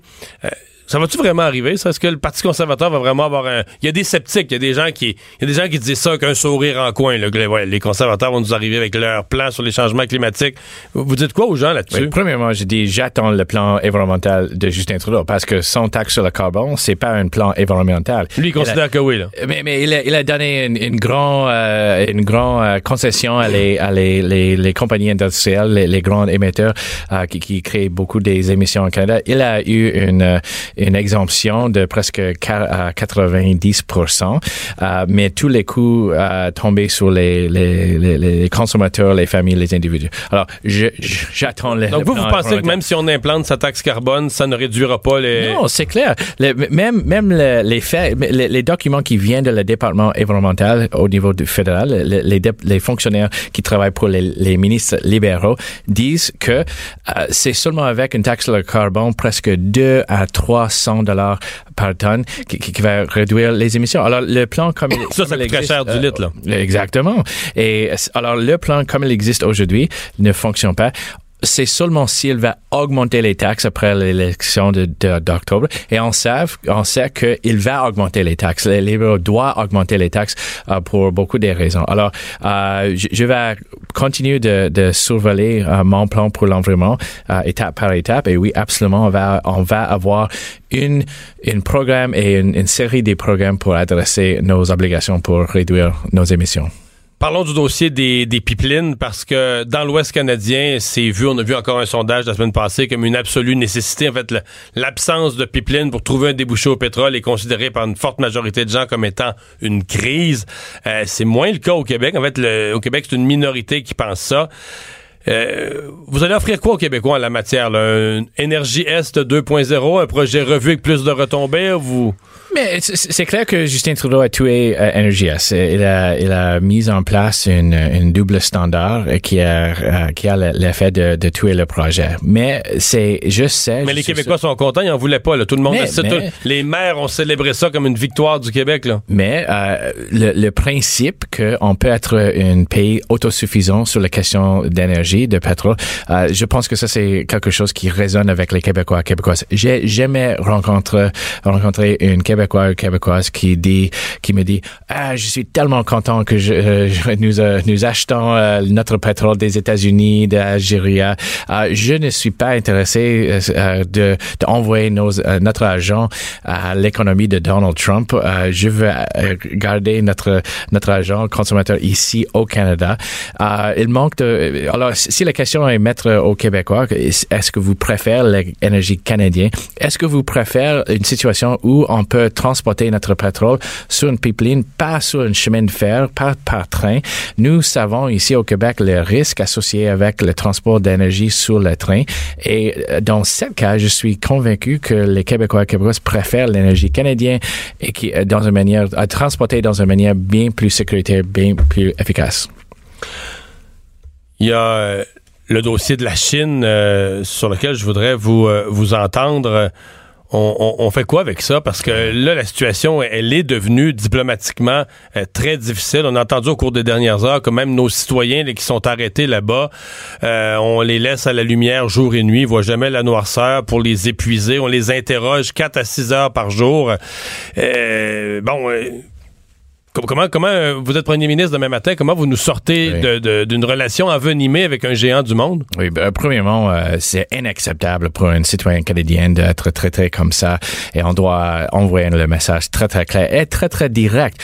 Ça va-tu vraiment arriver, ça? Est-ce que le Parti conservateur va vraiment avoir un... Il y a des sceptiques, il y a des gens qui, il y a des gens qui disent ça avec un sourire en coin. Là, que ouais, les conservateurs vont nous arriver avec leur plan sur les changements climatiques. Vous dites quoi aux gens là-dessus? Oui, premièrement, je dis j'attends le plan environnemental de Justin Trudeau parce que son taxe sur le carbone, c'est pas un plan environnemental. Lui, il considère que oui. Là. Mais, mais il, a, il a donné une, une grande euh, une grand, euh, concession à, les, à les, les, les compagnies industrielles, les, les grands émetteurs euh, qui, qui créent beaucoup des émissions au Canada. Il a eu une, une exemption de presque qua- à 90 euh, mais tous les coûts euh, tombaient sur les, les, les, les consommateurs, les familles, les individus. Alors, j'attends le Donc vous, vous pensez que même si on implante sa taxe carbone, ça ne réduira pas les... Non, c'est clair. Le- même même le- les faits, les, les documents qui viennent de le département environnemental au niveau du fédéral, le- les, les fonctionnaires qui travaillent pour les, les ministres libéraux disent que euh, c'est seulement avec une taxe sur le carbone presque 2 à 300 dollars par tonne qui, qui- va réduire les émissions. Alors le plan comme (coughs) il, Ça, ça coûte très cher du litre, là. euh, Exactement. Et alors le plan comme il existe aujourd'hui ne fonctionne pas c'est seulement s'il va augmenter les taxes après l'élection de- de- d'octobre. Et on sait, on sait qu'il va augmenter les taxes. Les libéraux doivent augmenter les taxes euh, pour beaucoup de raisons. Alors, euh, je, vais continuer de, de surveiller euh, mon plan pour l'environnement étape par étape. Et oui, absolument, on va, on va avoir une, une programme et une, une série de programmes pour adresser nos obligations pour réduire nos émissions. Parlons du dossier des, des pipelines parce que dans l'Ouest canadien, c'est vu, on a vu encore un sondage la semaine passée comme une absolue nécessité. En fait, l'absence de pipelines pour trouver un débouché au pétrole est considérée par une forte majorité de gens comme étant une crise. Euh, c'est moins le cas au Québec. En fait, le- au Québec, c'est une minorité qui pense ça. Euh, vous allez offrir quoi aux Québécois en la matière? Là? Un Énergie Est 2.0, un projet revu avec plus de retombées? Vous... Mais c'est- clair que Justin Trudeau a tué euh, Energy S. Il a, il a mis en place une, une double standard qui a, euh, qui a l'effet de, de tuer le projet. Mais c'est, je sais. Mais je les Québécois sont contents, ils en voulaient pas. Là. Tout le monde, Mais- mais- tout- les maires ont célébré ça comme une victoire du Québec. Là. Mais euh, le, le principe qu'on peut être un pays autosuffisant sur la question d'énergie, de pétrole, euh, je pense que ça c'est quelque chose qui résonne avec les Québécois Québécoises. J'ai jamais rencontré rencontré une Québécois qui dit, qui me dit, ah, je suis tellement content que je, euh, (laughs) nous euh, nous achetons euh, notre pétrole des États-Unis, d'Algérie. Euh, je ne suis pas intéressé euh, euh, de d'envoyer euh, notre argent à l'économie de Donald Trump. Je veux garder notre notre argent consommateur ici au Canada. Euh, il manque de. Alors, si la question est mettre aux Québécois, est-ce que vous préférez l'énergie canadienne? Est-ce que vous préférez une situation où on peut transporter notre pétrole sur une pipeline, pas sur un chemin de fer, pas par train Nous savons ici au Québec les risques associés avec le transport d'énergie sur le train. Et euh, dans ce cas, je suis convaincu que les Québécois et Québécoises préfèrent l'énergie canadienne et qui, euh, dans une manière, à transporter dans une manière bien plus sécuritaire, bien plus efficace. Il y a euh, le dossier de la Chine sur lequel je voudrais vous, vous entendre. On, fait quoi avec ça? Parce que là, la situation, elle est devenue diplomatiquement euh, très difficile. On a entendu au cours des dernières heures que même nos citoyens qui sont arrêtés là-bas, euh, on les laisse à la lumière jour et nuit, ils voient jamais la noirceur pour les épuiser. On les interroge 4 à 6 heures par jour. Euh, bon... Com- Comment, comment euh, vous êtes premier ministre demain matin, comment vous nous sortez Oui. d'une relation envenimée avec un géant du monde? Oui, ben, premièrement, euh, c'est inacceptable pour un citoyen canadien d'être traité comme ça et on doit envoyer le message très, très clair et très, très direct.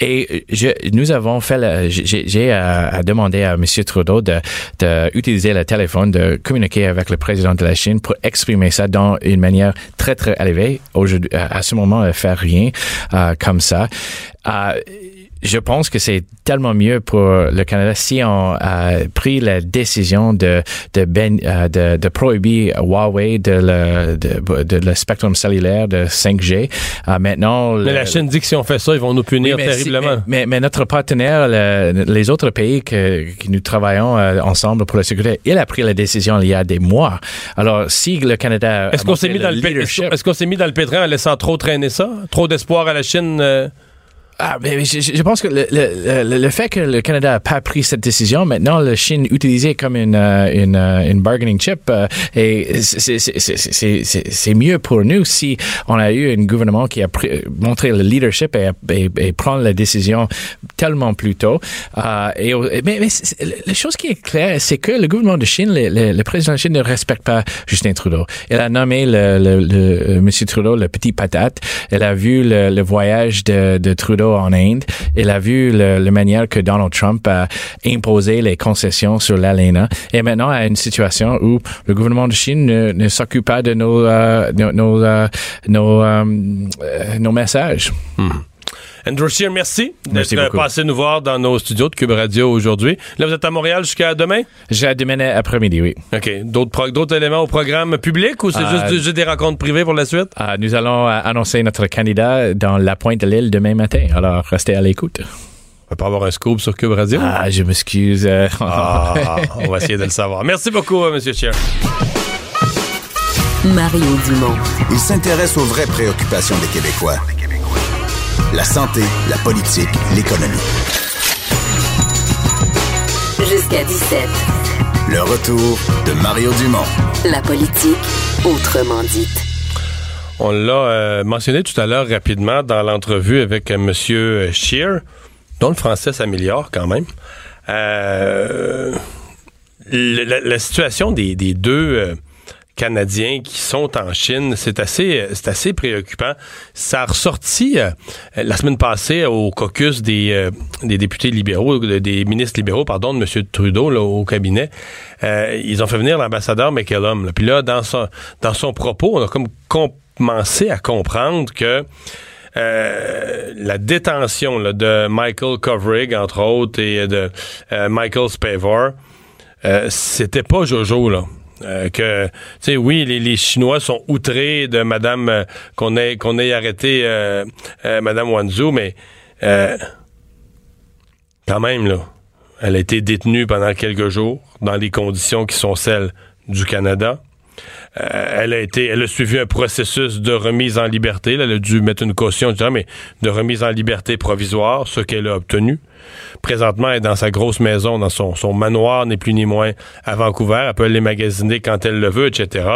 Et je, nous avons fait, j'ai euh, à à M. Trudeau de, de utiliser le téléphone, de communiquer avec le président de la Chine pour exprimer ça dans une manière très très élevée. Aujourd'hui, à ce moment, euh, faire rien euh, comme ça. Euh, je pense que c'est tellement mieux pour le Canada si on a pris la décision de de, ben- euh, de, de prohiber Huawei de le, de, de le spectrum cellulaire de 5G. Euh, maintenant, Mais le- la Chine dit que si on fait ça, ils vont nous punir oui, mais si- terriblement. mais, mais notre partenaire, le- les autres pays que, que nous travaillons euh, ensemble pour la sécurité, il a pris la décision il y a des mois. Alors, si le Canada... Est-ce qu'on s'est mis s'est mis dans le pétrin en laissant trop traîner ça? Trop d'espoir à la Chine? euh? Ah, mais je, je pense que le, le, le, fait que le Canada n'a pas pris cette décision, maintenant, la Chine utilisée comme une, euh, une, euh, une bargaining chip, euh, et c'est- mieux pour nous si on a eu un gouvernement qui a pris- montré le leadership et, et, et prendre la décision tellement plus tôt. Euh, et, mais mais la chose qui est claire, c'est que le gouvernement de Chine, le, le, président de Chine ne respecte pas Justin Trudeau. Il a nommé le, le, Monsieur Trudeau le petit patate. Elle a vu le voyage de, de Trudeau en Inde. Elle a vu le, la manière que Donald Trump a imposé les concessions sur l'ALENA. Et maintenant, à une situation où le gouvernement de Chine ne, s'occupe pas de nos, euh, nos, euh, euh, nos messages. Andrew Scheer, merci Merci d'être euh, passé nous voir dans nos studios de Cube Radio aujourd'hui. Là, vous êtes à Montréal jusqu'à demain? J'ai demain après-midi, oui. OK. D'autres éléments au programme public ou c'est Euh, juste, juste des rencontres privées pour la suite? Euh, nous allons euh, annoncer notre candidat dans la pointe de l'île demain matin. Alors, restez à l'écoute. On va pas avoir un scoop sur Cube Radio? Ah, je m'excuse. Ah, (laughs) on va essayer de le savoir. Merci beaucoup, M. Scheer. Mario Dumont. Il s'intéresse aux vraies préoccupations des Québécois. La santé, la politique, l'économie. Jusqu'à 17. Le retour de Mario Dumont. La politique, autrement dite. On l'a euh, mentionné tout à l'heure rapidement dans l'entrevue avec euh, M. Scheer, dont le français s'améliore quand même. Euh, la, la situation des, des deux euh, Canadiens qui sont en Chine, c'est assez, c'est assez préoccupant. Ça a ressorti euh, la semaine passée au caucus des, euh, des députés libéraux, de- des ministres libéraux, pardon, de M. Trudeau là, au cabinet. Euh, ils ont fait venir l'ambassadeur McCallum. là. Puis là, dans son, dans son propos, on a comme commencé à comprendre que euh, la détention là, de Michael Kovrig, entre autres, et de euh, Michael Spavor, euh, c'était pas Jojo, là. Euh, que, tu sais, oui, les, les Chinois sont outrés de Madame, euh, qu'on ait, qu'on ait arrêté euh, euh, Madame Wanzhou, mais quand même, là, elle a été détenue pendant quelques jours dans des conditions qui sont celles du Canada. Euh, elle a été, elle a suivi un processus de remise en liberté. Elle a dû mettre une caution, mais de remise en liberté provisoire, ce qu'elle a obtenu. Présentement, elle est dans sa grosse maison, dans son, manoir, ni plus ni moins, à Vancouver. Elle peut les magasiner quand elle le veut, etc.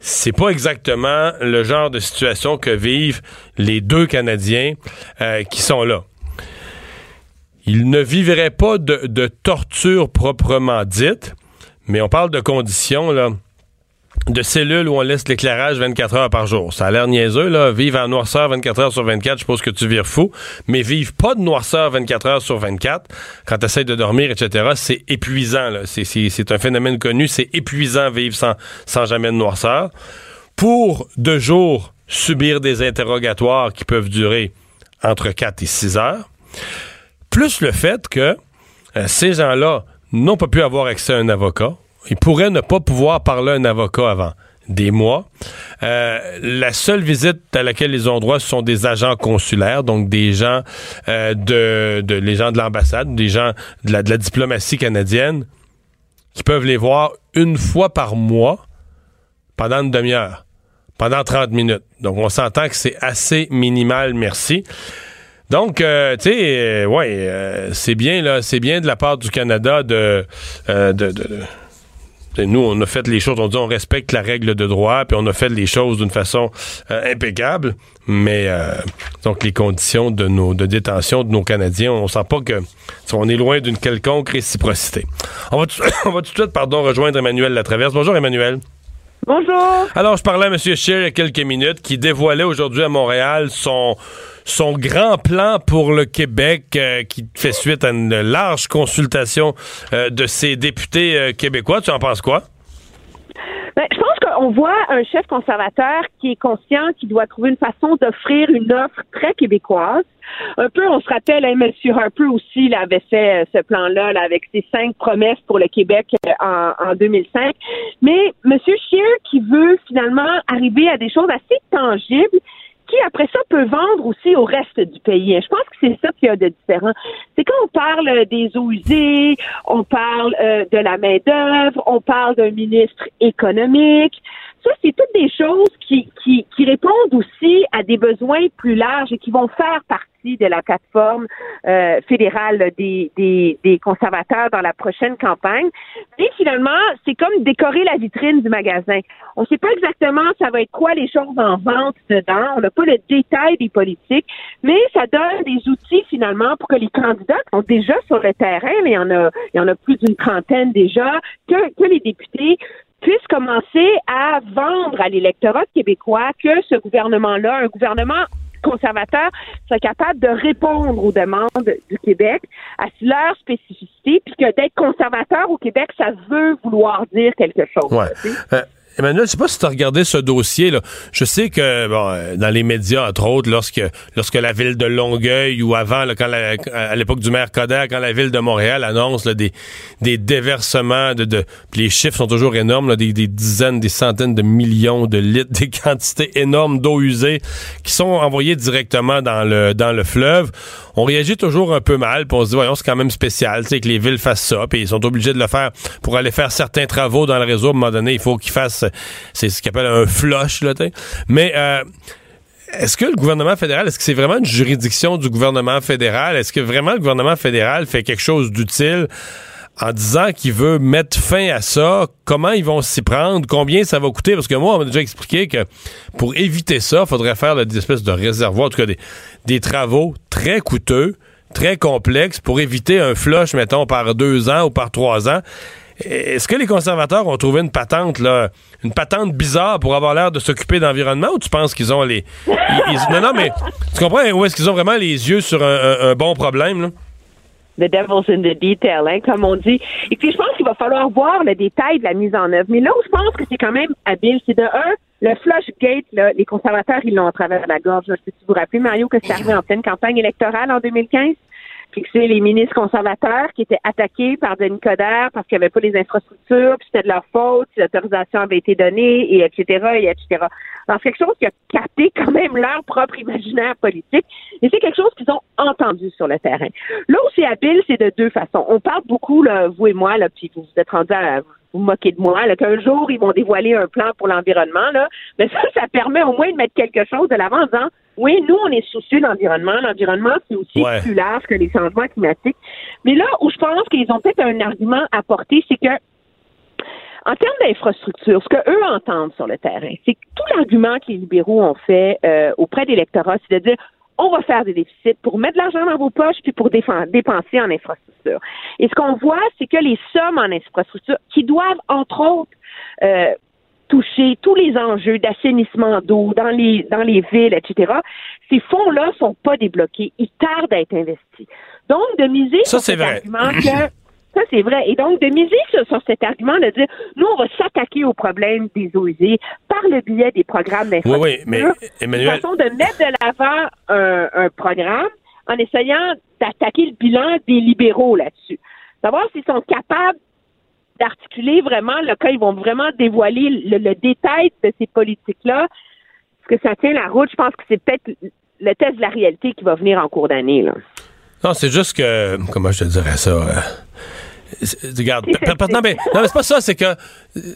C'est pas exactement le genre de situation que vivent les deux Canadiens euh, qui sont là. Ils ne vivraient pas de, de torture proprement dite, mais on parle de conditions, là de cellules où on laisse l'éclairage 24 heures par jour. Ça a l'air niaiseux, là. Vivre en noirceur 24 heures sur 24, je suppose que tu vires fou. Mais vivre pas de noirceur 24 heures sur 24, quand tu essaies de dormir, etc., c'est épuisant, là. C'est, un phénomène connu. C'est épuisant vivre sans, sans jamais de noirceur. Pour de jour subir des interrogatoires qui peuvent durer entre 4 et 6 heures. Plus le fait que euh, ces gens-là n'ont pas pu avoir accès à un avocat. Ils pourraient ne pas pouvoir parler à un avocat avant des mois. Euh, la seule visite à laquelle ils ont droit, ce sont des agents consulaires, donc des gens euh, de, de les gens de l'ambassade, des gens de la, de la diplomatie canadienne. qui peuvent les voir une fois par mois pendant une demi-heure, pendant 30 minutes. Donc, on s'entend que c'est assez minimal, merci. Donc, euh, tu sais, euh, ouais, euh, c'est bien là, c'est bien de la part du Canada de, de, de nous, on a fait les choses, on dit on respecte la règle de droit, puis on a fait les choses d'une façon impeccable, mais donc les conditions de nos de détention de nos Canadiens, on sent pas que on est loin d'une quelconque réciprocité. On va, (coughs) on va tout de suite, pardon, rejoindre Emmanuel Latraverse. Bonjour Emmanuel. Bonjour. Alors, je parlais à M. Scheer il y a quelques minutes qui dévoilait aujourd'hui à Montréal son son grand plan pour le Québec euh, qui fait suite à une large consultation euh, de ses députés euh, québécois. Tu en penses quoi? Ben, je pense qu'on voit un chef conservateur qui est conscient qu'il doit trouver une façon d'offrir une offre très québécoise. Un peu, on se rappelle, hein, M. Harper aussi il avait fait ce plan-là avec ses cinq promesses pour le Québec en, en 2005. Mais M. Scheer qui veut finalement arriver à des choses assez tangibles qui après ça peut vendre aussi au reste du pays. Je pense que c'est ça qu'il y a de différent. C'est quand on parle des eaux usées, on parle euh, de la main d'œuvre, on parle d'un ministre économique. Ça, c'est toutes des choses qui, qui, qui répondent aussi à des besoins plus larges et qui vont faire partie de la plateforme euh, fédérale des, des, des, conservateurs dans la prochaine campagne. Et finalement, c'est comme décorer la vitrine du magasin. On ne sait pas exactement ça va être quoi les choses en vente dedans. On n'a pas le détail des politiques, mais ça donne des outils finalement pour que les candidats qui sont déjà sur le terrain, mais il y en a, il y en a plus d'une trentaine déjà, que, que les députés puissent commencer à vendre à l'électorat québécois que ce gouvernement-là, un gouvernement conservateurs soient capables de répondre aux demandes du Québec à leur spécificité, puis que d'être conservateur au Québec, ça veut vouloir dire quelque chose. Ouais. Emmanuel, je sais pas si tu as regardé ce dossier. Là. Je sais que bon, euh, dans les médias, entre autres, lorsque lorsque la ville de Longueuil ou avant, là, quand à l'époque du maire Coder, quand la ville de Montréal annonce des, des déversements de, de les chiffres sont toujours énormes, là, des, des, dizaines, des centaines de millions de litres, des quantités énormes d'eau usée qui sont envoyées directement dans le dans le fleuve. On réagit toujours un peu mal, puis on se dit voyons, c'est quand même spécial, que les villes fassent ça, puis ils sont obligés de le faire pour aller faire certains travaux dans le réseau. À un moment donné, il faut qu'ils fassent c'est ce qu'on appelle un flush, là, Mais euh, est-ce que le gouvernement fédéral, est-ce que c'est vraiment une juridiction du gouvernement fédéral? Est-ce que vraiment le gouvernement fédéral fait quelque chose d'utile en disant qu'il veut mettre fin à ça? Comment ils vont s'y prendre? Combien ça va coûter? Parce que moi, on m'a déjà expliqué que pour éviter ça, il faudrait faire des espèces de réservoirs, en tout cas des, travaux très coûteux, très complexes pour éviter un flush, mettons, par deux ans ou par trois ans. Est-ce que les conservateurs ont trouvé une patente, là, une patente bizarre pour avoir l'air de s'occuper d'environnement ou tu penses qu'ils ont les. non, non, mais tu comprends où est-ce qu'ils ont vraiment les yeux sur un, bon problème, là? The devil's in the detail, hein, comme on dit. Et puis, je pense qu'il va falloir voir le détail de la mise en œuvre. Mais là où je pense que c'est quand même habile, c'est de un, le flush gate, là, les conservateurs, ils l'ont à travers la gorge. Je sais si vous vous rappelez, Mario, que c'est arrivé en pleine campagne électorale en 2015 c'est les ministres conservateurs qui étaient attaqués par Denis Coderre parce qu'il n'y avait pas les infrastructures, puis c'était de leur faute, si l'autorisation avait été donnée, et etc., et etc. Alors, c'est quelque chose qui a capté quand même leur propre imaginaire politique, et c'est quelque chose qu'ils ont entendu sur le terrain. Là où c'est habile, c'est de deux façons. On parle beaucoup, là, vous et moi, là, puis vous vous êtes rendus à vous moquer de moi, qu'un jour, ils vont dévoiler un plan pour l'environnement, là. Mais ça, ça permet au moins de mettre quelque chose de l'avant en disant, oui, nous, on est soucieux de l'environnement. L'environnement, c'est aussi plus large que les changements climatiques. Mais là où je pense qu'ils ont peut-être un argument à porter, c'est que en termes d'infrastructure, ce que eux entendent sur le terrain, c'est que tout l'argument que les libéraux ont fait euh, auprès des électorats, c'est de dire on va faire des déficits pour mettre de l'argent dans vos poches puis pour dépenser en infrastructure. Et ce qu'on voit, c'est que les sommes en infrastructure qui doivent, entre autres, euh, toucher tous les enjeux d'assainissement d'eau dans les dans les villes, etc. Ces fonds-là sont pas débloqués, ils tardent à être investis. Donc de miser sur cet vrai. argument que ça c'est vrai, et donc de miser sur, cet argument de dire nous on va s'attaquer au problème des eaux usées par le biais des programmes d'infrastructure. Oui, oui, mais Emmanuel, façon de mettre de l'avant un, un programme en essayant d'attaquer le bilan des libéraux là-dessus. Savoir s'ils sont capables d'articuler vraiment, là, quand ils vont vraiment dévoiler le, détail de ces politiques-là, est-ce que ça tient la route? Je pense que c'est peut-être le test de la réalité qui va venir en cours d'année. Non, c'est juste que, comment je te dirais ça, euh, regarde, non, mais, non, mais c'est pas ça, c'est que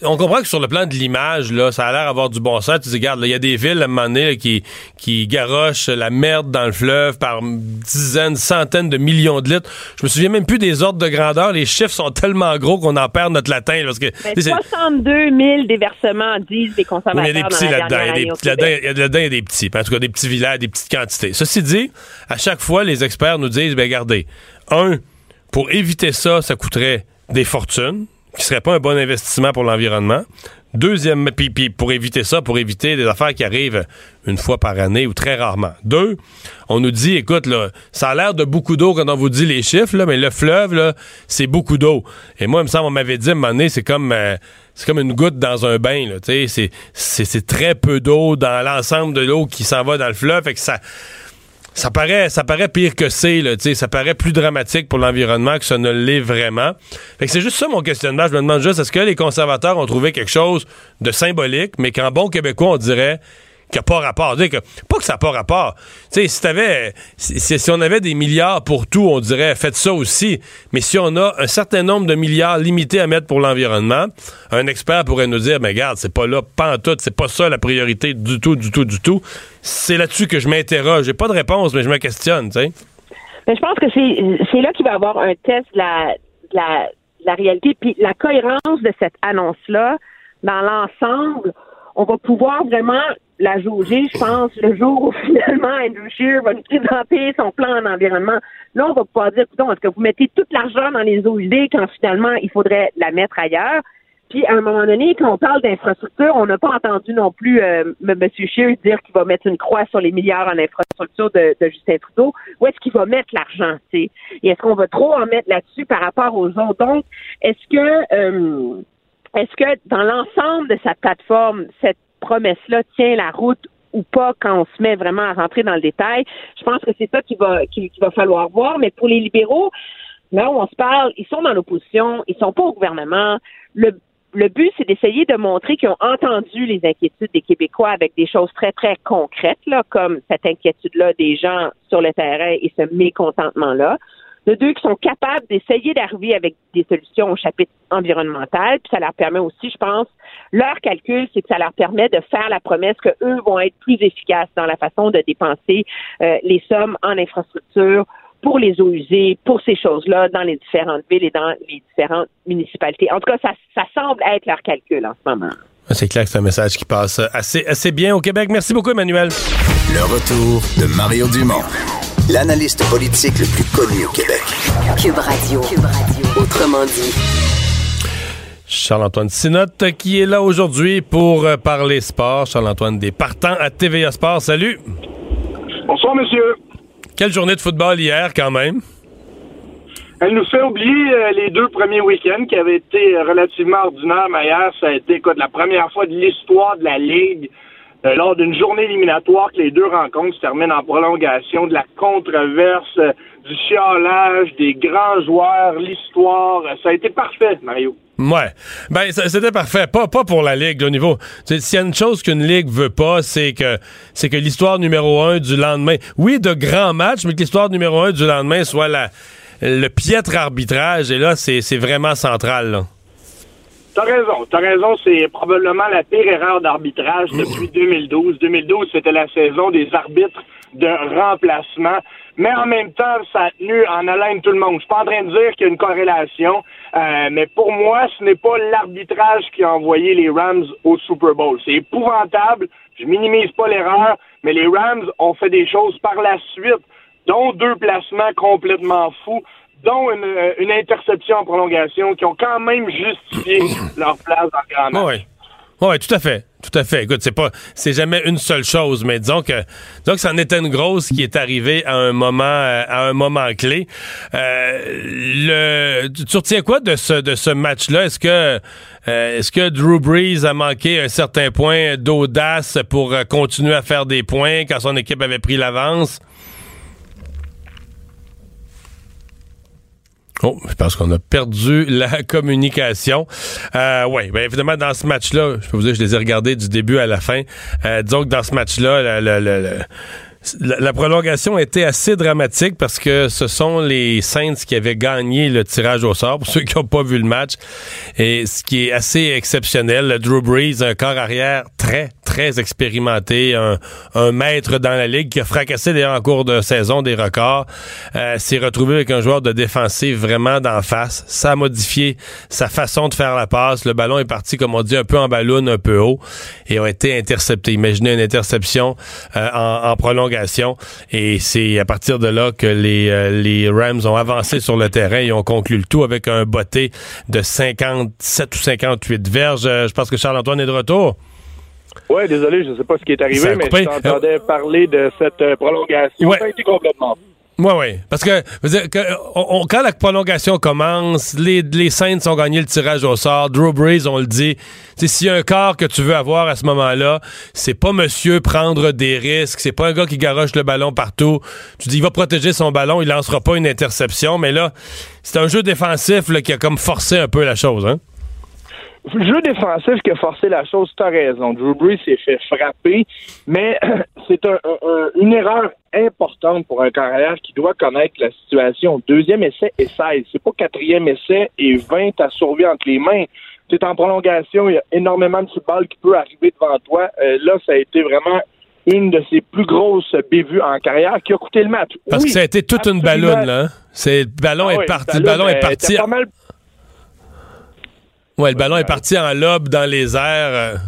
on comprend que sur le plan de l'image, là, ça a l'air d'avoir du bon sens. Tu dis, regarde, il y a des villes à un moment donné qui, qui garochent la merde dans le fleuve par dizaines, centaines de millions de litres. Je me souviens même plus des ordres de grandeur. Les chiffres sont tellement gros qu'on en perd notre latin. Parce que, ben, 62 000 déversements, disent les consommateurs. il y a des petits là-dedans. Il y a des, des petits. En tout cas, des petits villages, des petites quantités. Ceci dit, à chaque fois, les experts nous disent, ben, regardez, un, pour éviter ça, ça coûterait des fortunes, qui serait pas un bon investissement pour l'environnement. Deuxième, puis, pour éviter ça, pour éviter des affaires qui arrivent une fois par année ou très rarement. Deux, on nous dit, écoute, là, ça a l'air de beaucoup d'eau quand on vous dit les chiffres, là, mais le fleuve, là, c'est beaucoup d'eau. Et moi, il me semble, on m'avait dit à un moment donné, c'est comme, euh, c'est comme une goutte dans un bain, là, tu sais, c'est très peu d'eau dans l'ensemble de l'eau qui s'en va dans le fleuve, fait que ça, ça paraît, ça paraît pire que c'est, là, ça paraît plus dramatique pour l'environnement que ça ne l'est vraiment. Fait c'est juste ça mon questionnement. Je me demande juste, est-ce que les conservateurs ont trouvé quelque chose de symbolique, mais qu'en bon québécois, on dirait qui n'a pas rapport. Que, pas que ça n'a pas rapport. Tu sais, si, t'avais, si, on avait des milliards pour tout, on dirait faites ça aussi. Mais si on a un certain nombre de milliards limités à mettre pour l'environnement, un expert pourrait nous dire, mais regarde, c'est pas là, pas en tout, c'est pas ça la priorité du tout, du tout, du tout. C'est là-dessus que je m'interroge. J'ai pas de réponse, mais je me questionne, tu sais. Mais je pense que c'est, là qu'il va y avoir un test de la, la, la réalité, puis la cohérence de cette annonce-là dans l'ensemble on va pouvoir vraiment la jauger, je pense, le jour où (laughs) finalement Andrew Scheer va nous présenter son plan en environnement. Là, on va pouvoir dire, écoutez, est-ce que vous mettez tout l'argent dans les usées quand finalement il faudrait la mettre ailleurs? Puis à un moment donné, quand on parle d'infrastructure, on n'a pas entendu non plus euh, M. Scheer dire qu'il va mettre une croix sur les milliards en infrastructure de, Justin Trudeau. Où est-ce qu'il va mettre l'argent? Et est-ce qu'on va trop en mettre là-dessus par rapport aux autres? Donc, est-ce que euh, est-ce que dans l'ensemble de sa plateforme, cette promesse-là tient la route ou pas quand on se met vraiment à rentrer dans le détail? Je pense que c'est ça qu'il va, qu'il va falloir voir. Mais pour les libéraux, là où on se parle, ils sont dans l'opposition, ils sont pas au gouvernement. Le, le but, c'est d'essayer de montrer qu'ils ont entendu les inquiétudes des Québécois avec des choses très, très concrètes, là, comme cette inquiétude-là des gens sur le terrain et ce mécontentement-là de deux qui sont capables d'essayer d'arriver avec des solutions au chapitre environnemental, puis ça leur permet aussi, je pense, leur calcul, c'est que ça leur permet de faire la promesse que eux vont être plus efficaces dans la façon de dépenser euh, les sommes en infrastructure pour les eaux usées, pour ces choses-là, dans les différentes villes et dans les différentes municipalités. En tout cas, ça, ça semble être leur calcul en ce moment. C'est clair que c'est un message qui passe assez, assez bien au Québec. Merci beaucoup, Emmanuel. Le retour de Mario Dumont l'analyste politique le plus connu au Québec. Cube Radio. Cube Radio. Autrement dit. Charles-Antoine Sinotte qui est là aujourd'hui pour euh, parler sport. Charles-Antoine des partants à TVA Sport. Salut. Bonsoir, monsieur. Quelle journée de football hier, quand même? Elle nous fait oublier euh, les deux premiers week-ends qui avaient été relativement ordinaires, mais hier, ça a été la première fois de l'histoire de la Ligue euh, lors d'une journée éliminatoire que les deux rencontres se terminent en prolongation, de la controverse, euh, du chiolage, des grands joueurs, l'histoire. Euh, ça a été parfait, Mario. Ouais. Ben, c'était parfait. Pas, pas pour la Ligue, au niveau. S'il y a une chose qu'une Ligue veut pas, c'est que, c'est que l'histoire numéro un du lendemain, oui, de grands matchs, mais que l'histoire numéro un du lendemain soit la, le piètre arbitrage. Et là, c'est, c'est vraiment central, là. T'as raison, t'as raison, c'est probablement la pire erreur d'arbitrage depuis 2012. 2012, c'était la saison des arbitres de remplacement, mais en même temps, ça a tenu en haleine tout le monde. Je suis pas en train de dire qu'il y a une corrélation, euh, mais pour moi, ce n'est pas l'arbitrage qui a envoyé les Rams au Super Bowl. C'est épouvantable, je minimise pas l'erreur, mais les Rams ont fait des choses par la suite, dont deux placements complètement fous dont une, euh, une, interception en prolongation, qui ont quand même justifié (coughs) leur place dans le grand match. Oui, tout à fait. Tout à fait. Écoute, c'est pas, c'est jamais une seule chose, mais disons que, disons que c'en était une grosse qui est arrivée à un moment, euh, à un moment clé. Euh, le, tu retiens quoi de ce, de ce match-là? Est-ce que, euh, est-ce que Drew Brees a manqué un certain point d'audace pour continuer à faire des points quand son équipe avait pris l'avance? Oh, je pense qu'on a perdu la (laughs) communication. Euh, oui, bien évidemment, dans ce match-là, je peux vous dire, je les ai regardés du début à la fin. Euh, disons que dans ce match-là, le, le, la, prolongation a été assez dramatique parce que ce sont les Saints qui avaient gagné le tirage au sort, pour ceux qui n'ont pas vu le match. Et ce qui est assez exceptionnel, le Drew Brees, un corps arrière très, très expérimenté, un, maître dans la ligue qui a fracassé d'ailleurs en cours de saison des records, euh, s'est retrouvé avec un joueur de défensive vraiment d'en face. Ça a modifié sa façon de faire la passe. Le ballon est parti, comme on dit, un peu en ballon, un peu haut, et ont été interceptés. Imaginez une interception euh, en, prolongation, et c'est à partir de là que les, euh, les Rams ont avancé sur le terrain et ont conclu le tout avec un botté de 57 ou 58 verges. Euh, je pense que Charles-Antoine est de retour. Oui, désolé, je ne sais pas ce qui est arrivé, mais je t'entendais parler de cette euh, prolongation. Ouais. Ça a été complètement. Oui, oui. Parce que, on, quand la prolongation commence, les, les Saints ont gagné le tirage au sort. Drew Brees, on le dit. S'il y a un corps que tu veux avoir à ce moment-là, c'est pas monsieur prendre des risques. C'est pas un gars qui garoche le ballon partout. Tu dis, il va protéger son ballon, il lancera pas une interception. Mais là, c'est un jeu défensif qui a comme forcé un peu la chose, hein? Le jeu défensif qui a forcé la chose, tu as raison. Drew Brees s'est fait frapper, mais (clears throat) c'est un, un, une erreur importante pour un carrière qui doit connaître la situation. Deuxième essai et 16. C'est pas quatrième essai et 20 t'as survécu entre les mains. Es en prolongation, il y a énormément de football qui peut arriver devant toi. Euh, là, ça a été vraiment une de ses plus grosses bévues en carrière qui a coûté le match. Parce oui, que ça a été toute une ballonne, là. C'est, le ballon ah est parti. Le ballon est parti. Pas mal Ouais, le ballon est parti en lobe dans les airs.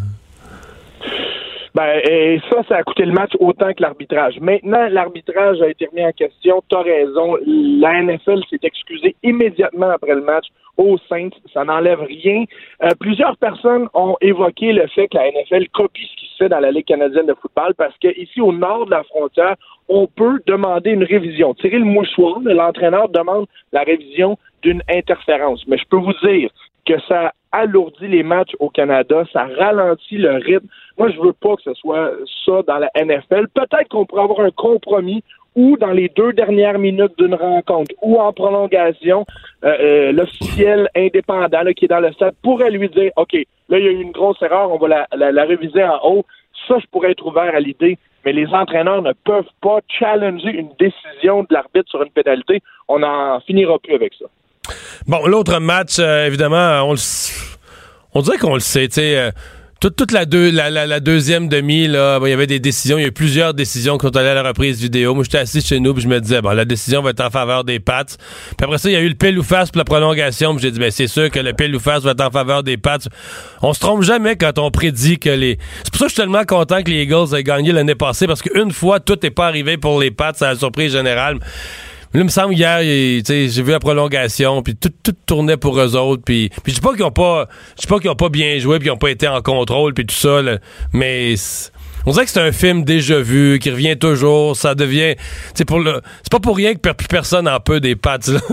Ben, et ça, ça a coûté le match autant que l'arbitrage. Maintenant, l'arbitrage a été remis en question. T'as raison. La NFL s'est excusée immédiatement après le match aux Saints. Ça n'enlève rien. Euh, plusieurs personnes ont évoqué le fait que la NFL copie ce qui se fait dans la Ligue canadienne de football parce que ici, au nord de la frontière, on peut demander une révision. Tirer le mouchoir, l'entraîneur demande la révision d'une interférence. Mais je peux vous dire que ça alourdit les matchs au Canada, ça ralentit le rythme. Moi, je veux pas que ce soit ça dans la NFL. Peut-être qu'on pourrait avoir un compromis ou dans les deux dernières minutes d'une rencontre ou en prolongation, euh, euh, l'officiel indépendant là, qui est dans le stade pourrait lui dire OK, là, il y a eu une grosse erreur, on va la, la, la réviser en haut. Ça, je pourrais être ouvert à l'idée, mais les entraîneurs ne peuvent pas challenger une décision de l'arbitre sur une pénalité. On n'en finira plus avec ça. Bon, l'autre match, euh, évidemment, on, on dirait qu'on le sait, tu sais. Euh, toute, toute la, deux, la, la, la, deuxième demi, là, il y avait des décisions, il y a eu plusieurs décisions quand on allait à la reprise vidéo. Moi, j'étais assis chez nous, puis je me disais, bon, la décision va être en faveur des Pats. Puis après ça, il y a eu le pile ou face pour la prolongation, puis j'ai dit, ben, c'est sûr que le pile ou face va être en faveur des Pats. On se trompe jamais quand on prédit que les. C'est pour ça que je suis tellement content que les Eagles aient gagné l'année passée, parce qu'une fois, tout n'est pas arrivé pour les Pats, c'est la surprise générale. Là, il me semble hier, j'ai vu la prolongation, puis tout, tout tournait pour eux autres. Puis, puis je dis pas qu'ils ont pas, pas qu'ils pas bien joué, puis qu'ils ont pas été en contrôle, puis tout ça. Là, mais on dirait que c'est un film déjà vu, qui revient toujours. Ça devient, c'est pour le, c'est pas pour rien que plus personne en peut des pattes. Là. (laughs)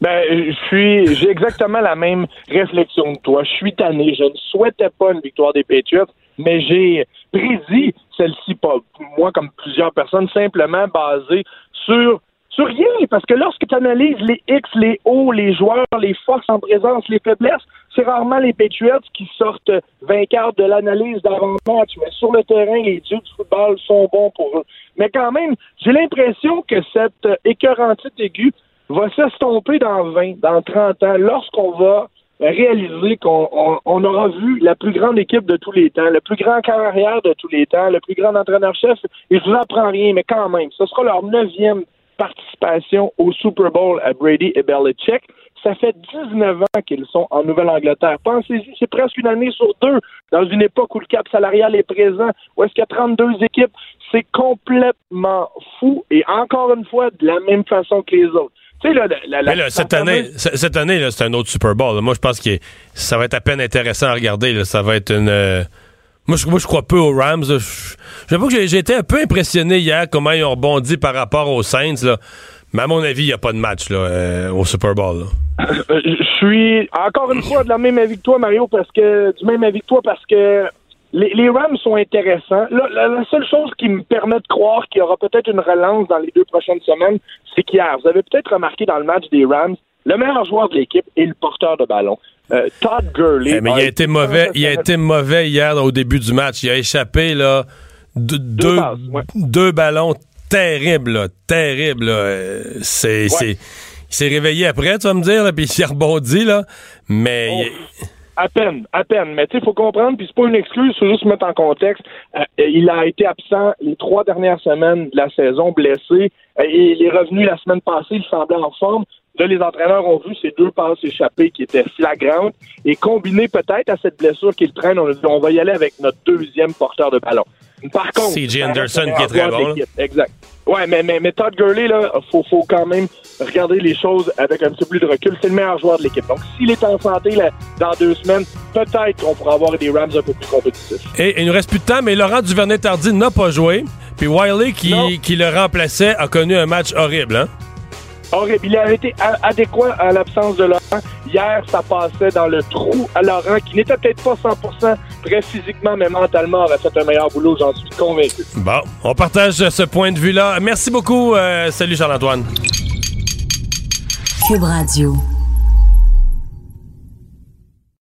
Ben, je suis, j'ai exactement la même réflexion que toi. Je suis tanné. Je ne souhaitais pas une victoire des Patriots, mais j'ai prédit celle-ci, pas moi comme plusieurs personnes, simplement basée sur sur rien, parce que lorsque tu analyses les X, les O, les joueurs, les forces en présence, les faiblesses, c'est rarement les Patriots qui sortent vainqueurs de l'analyse d'avant-match. Mais sur le terrain, les dieux du football sont bons pour eux. Mais quand même, j'ai l'impression que cette écœurantite aiguë va s'estomper dans 20, dans 30 ans, lorsqu'on va réaliser qu'on on, on aura vu la plus grande équipe de tous les temps, le plus grand carrière de tous les temps, le plus grand entraîneur-chef, et je vous apprends rien, mais quand même, ce sera leur neuvième participation au Super Bowl à Brady et Belichick. Ça fait 19 ans qu'ils sont en Nouvelle-Angleterre. Pensez-y, c'est presque une année sur deux dans une époque où le cap salarial est présent, où est-ce qu'il y a 32 équipes. C'est complètement fou et encore une fois, de la même façon que les autres. Tu sais, là, la, là, cette année, cette année, c'est un autre Super Bowl. Moi, je pense que ça va être à peine intéressant à regarder. Là. Ça va être une. Euh... Moi je, moi, je crois peu aux Rams. J'avoue que j'ai été un peu impressionné hier comment ils ont rebondi par rapport aux Saints. Là. Mais à mon avis, il n'y a pas de match là, euh, au Super Bowl. Je suis encore une fois de la même avis que toi, Mario, parce que du même avis que toi, parce que les, Rams sont intéressants. La, la, seule chose qui me permet de croire qu'il y aura peut-être une relance dans les deux prochaines semaines, c'est qu'hier, vous avez peut-être remarqué dans le match des Rams, le meilleur joueur de l'équipe est le porteur de ballon. Euh, Todd Gurley. Eh, mais il a été mauvais, il a été mauvais hier au début du match. Il a échappé là deux, deux, deux ballons terribles, là, terribles. Euh, C'est, c'est, il s'est réveillé après, tu vas me dire, là, puis il s'est rebondi, là. Mais. il- À peine, à peine. Mais tu sais, il faut comprendre, puis c'est pas une excuse, il faut juste mettre en contexte. Euh, il a été absent les trois dernières semaines de la saison, blessé. Euh, il est revenu la semaine passée, il semblait en forme. Là, les entraîneurs ont vu ces deux passes échappées qui étaient flagrantes. Et combiné peut-être à cette blessure qu'il traîne, on a dit on va y aller avec notre deuxième porteur de ballon. Par contre, C.J. Anderson qui est très bon. Exact. Ouais, mais, mais, mais Todd Gurley, là, faut, faut quand même regarder les choses avec un petit peu plus de recul. C'est le meilleur joueur de l'équipe. Donc, s'il est en santé là, dans deux semaines, peut-être qu'on pourra avoir des Rams un peu plus compétitifs. Et il nous reste plus de temps, mais Laurent Duvernay-Tardy n'a pas joué. Puis Wiley, qui, qui le remplaçait, a connu un match horrible, hein? Horrible. Il a été adéquat à l'absence de Laurent. Hier, ça passait dans le trou à Laurent, qui n'était peut-être pas 100% prêt physiquement, mais mentalement aurait fait un meilleur boulot, j'en suis convaincu. Bon, on partage ce point de vue-là. Merci beaucoup. euh, salut Charles-Antoine. Cube Radio.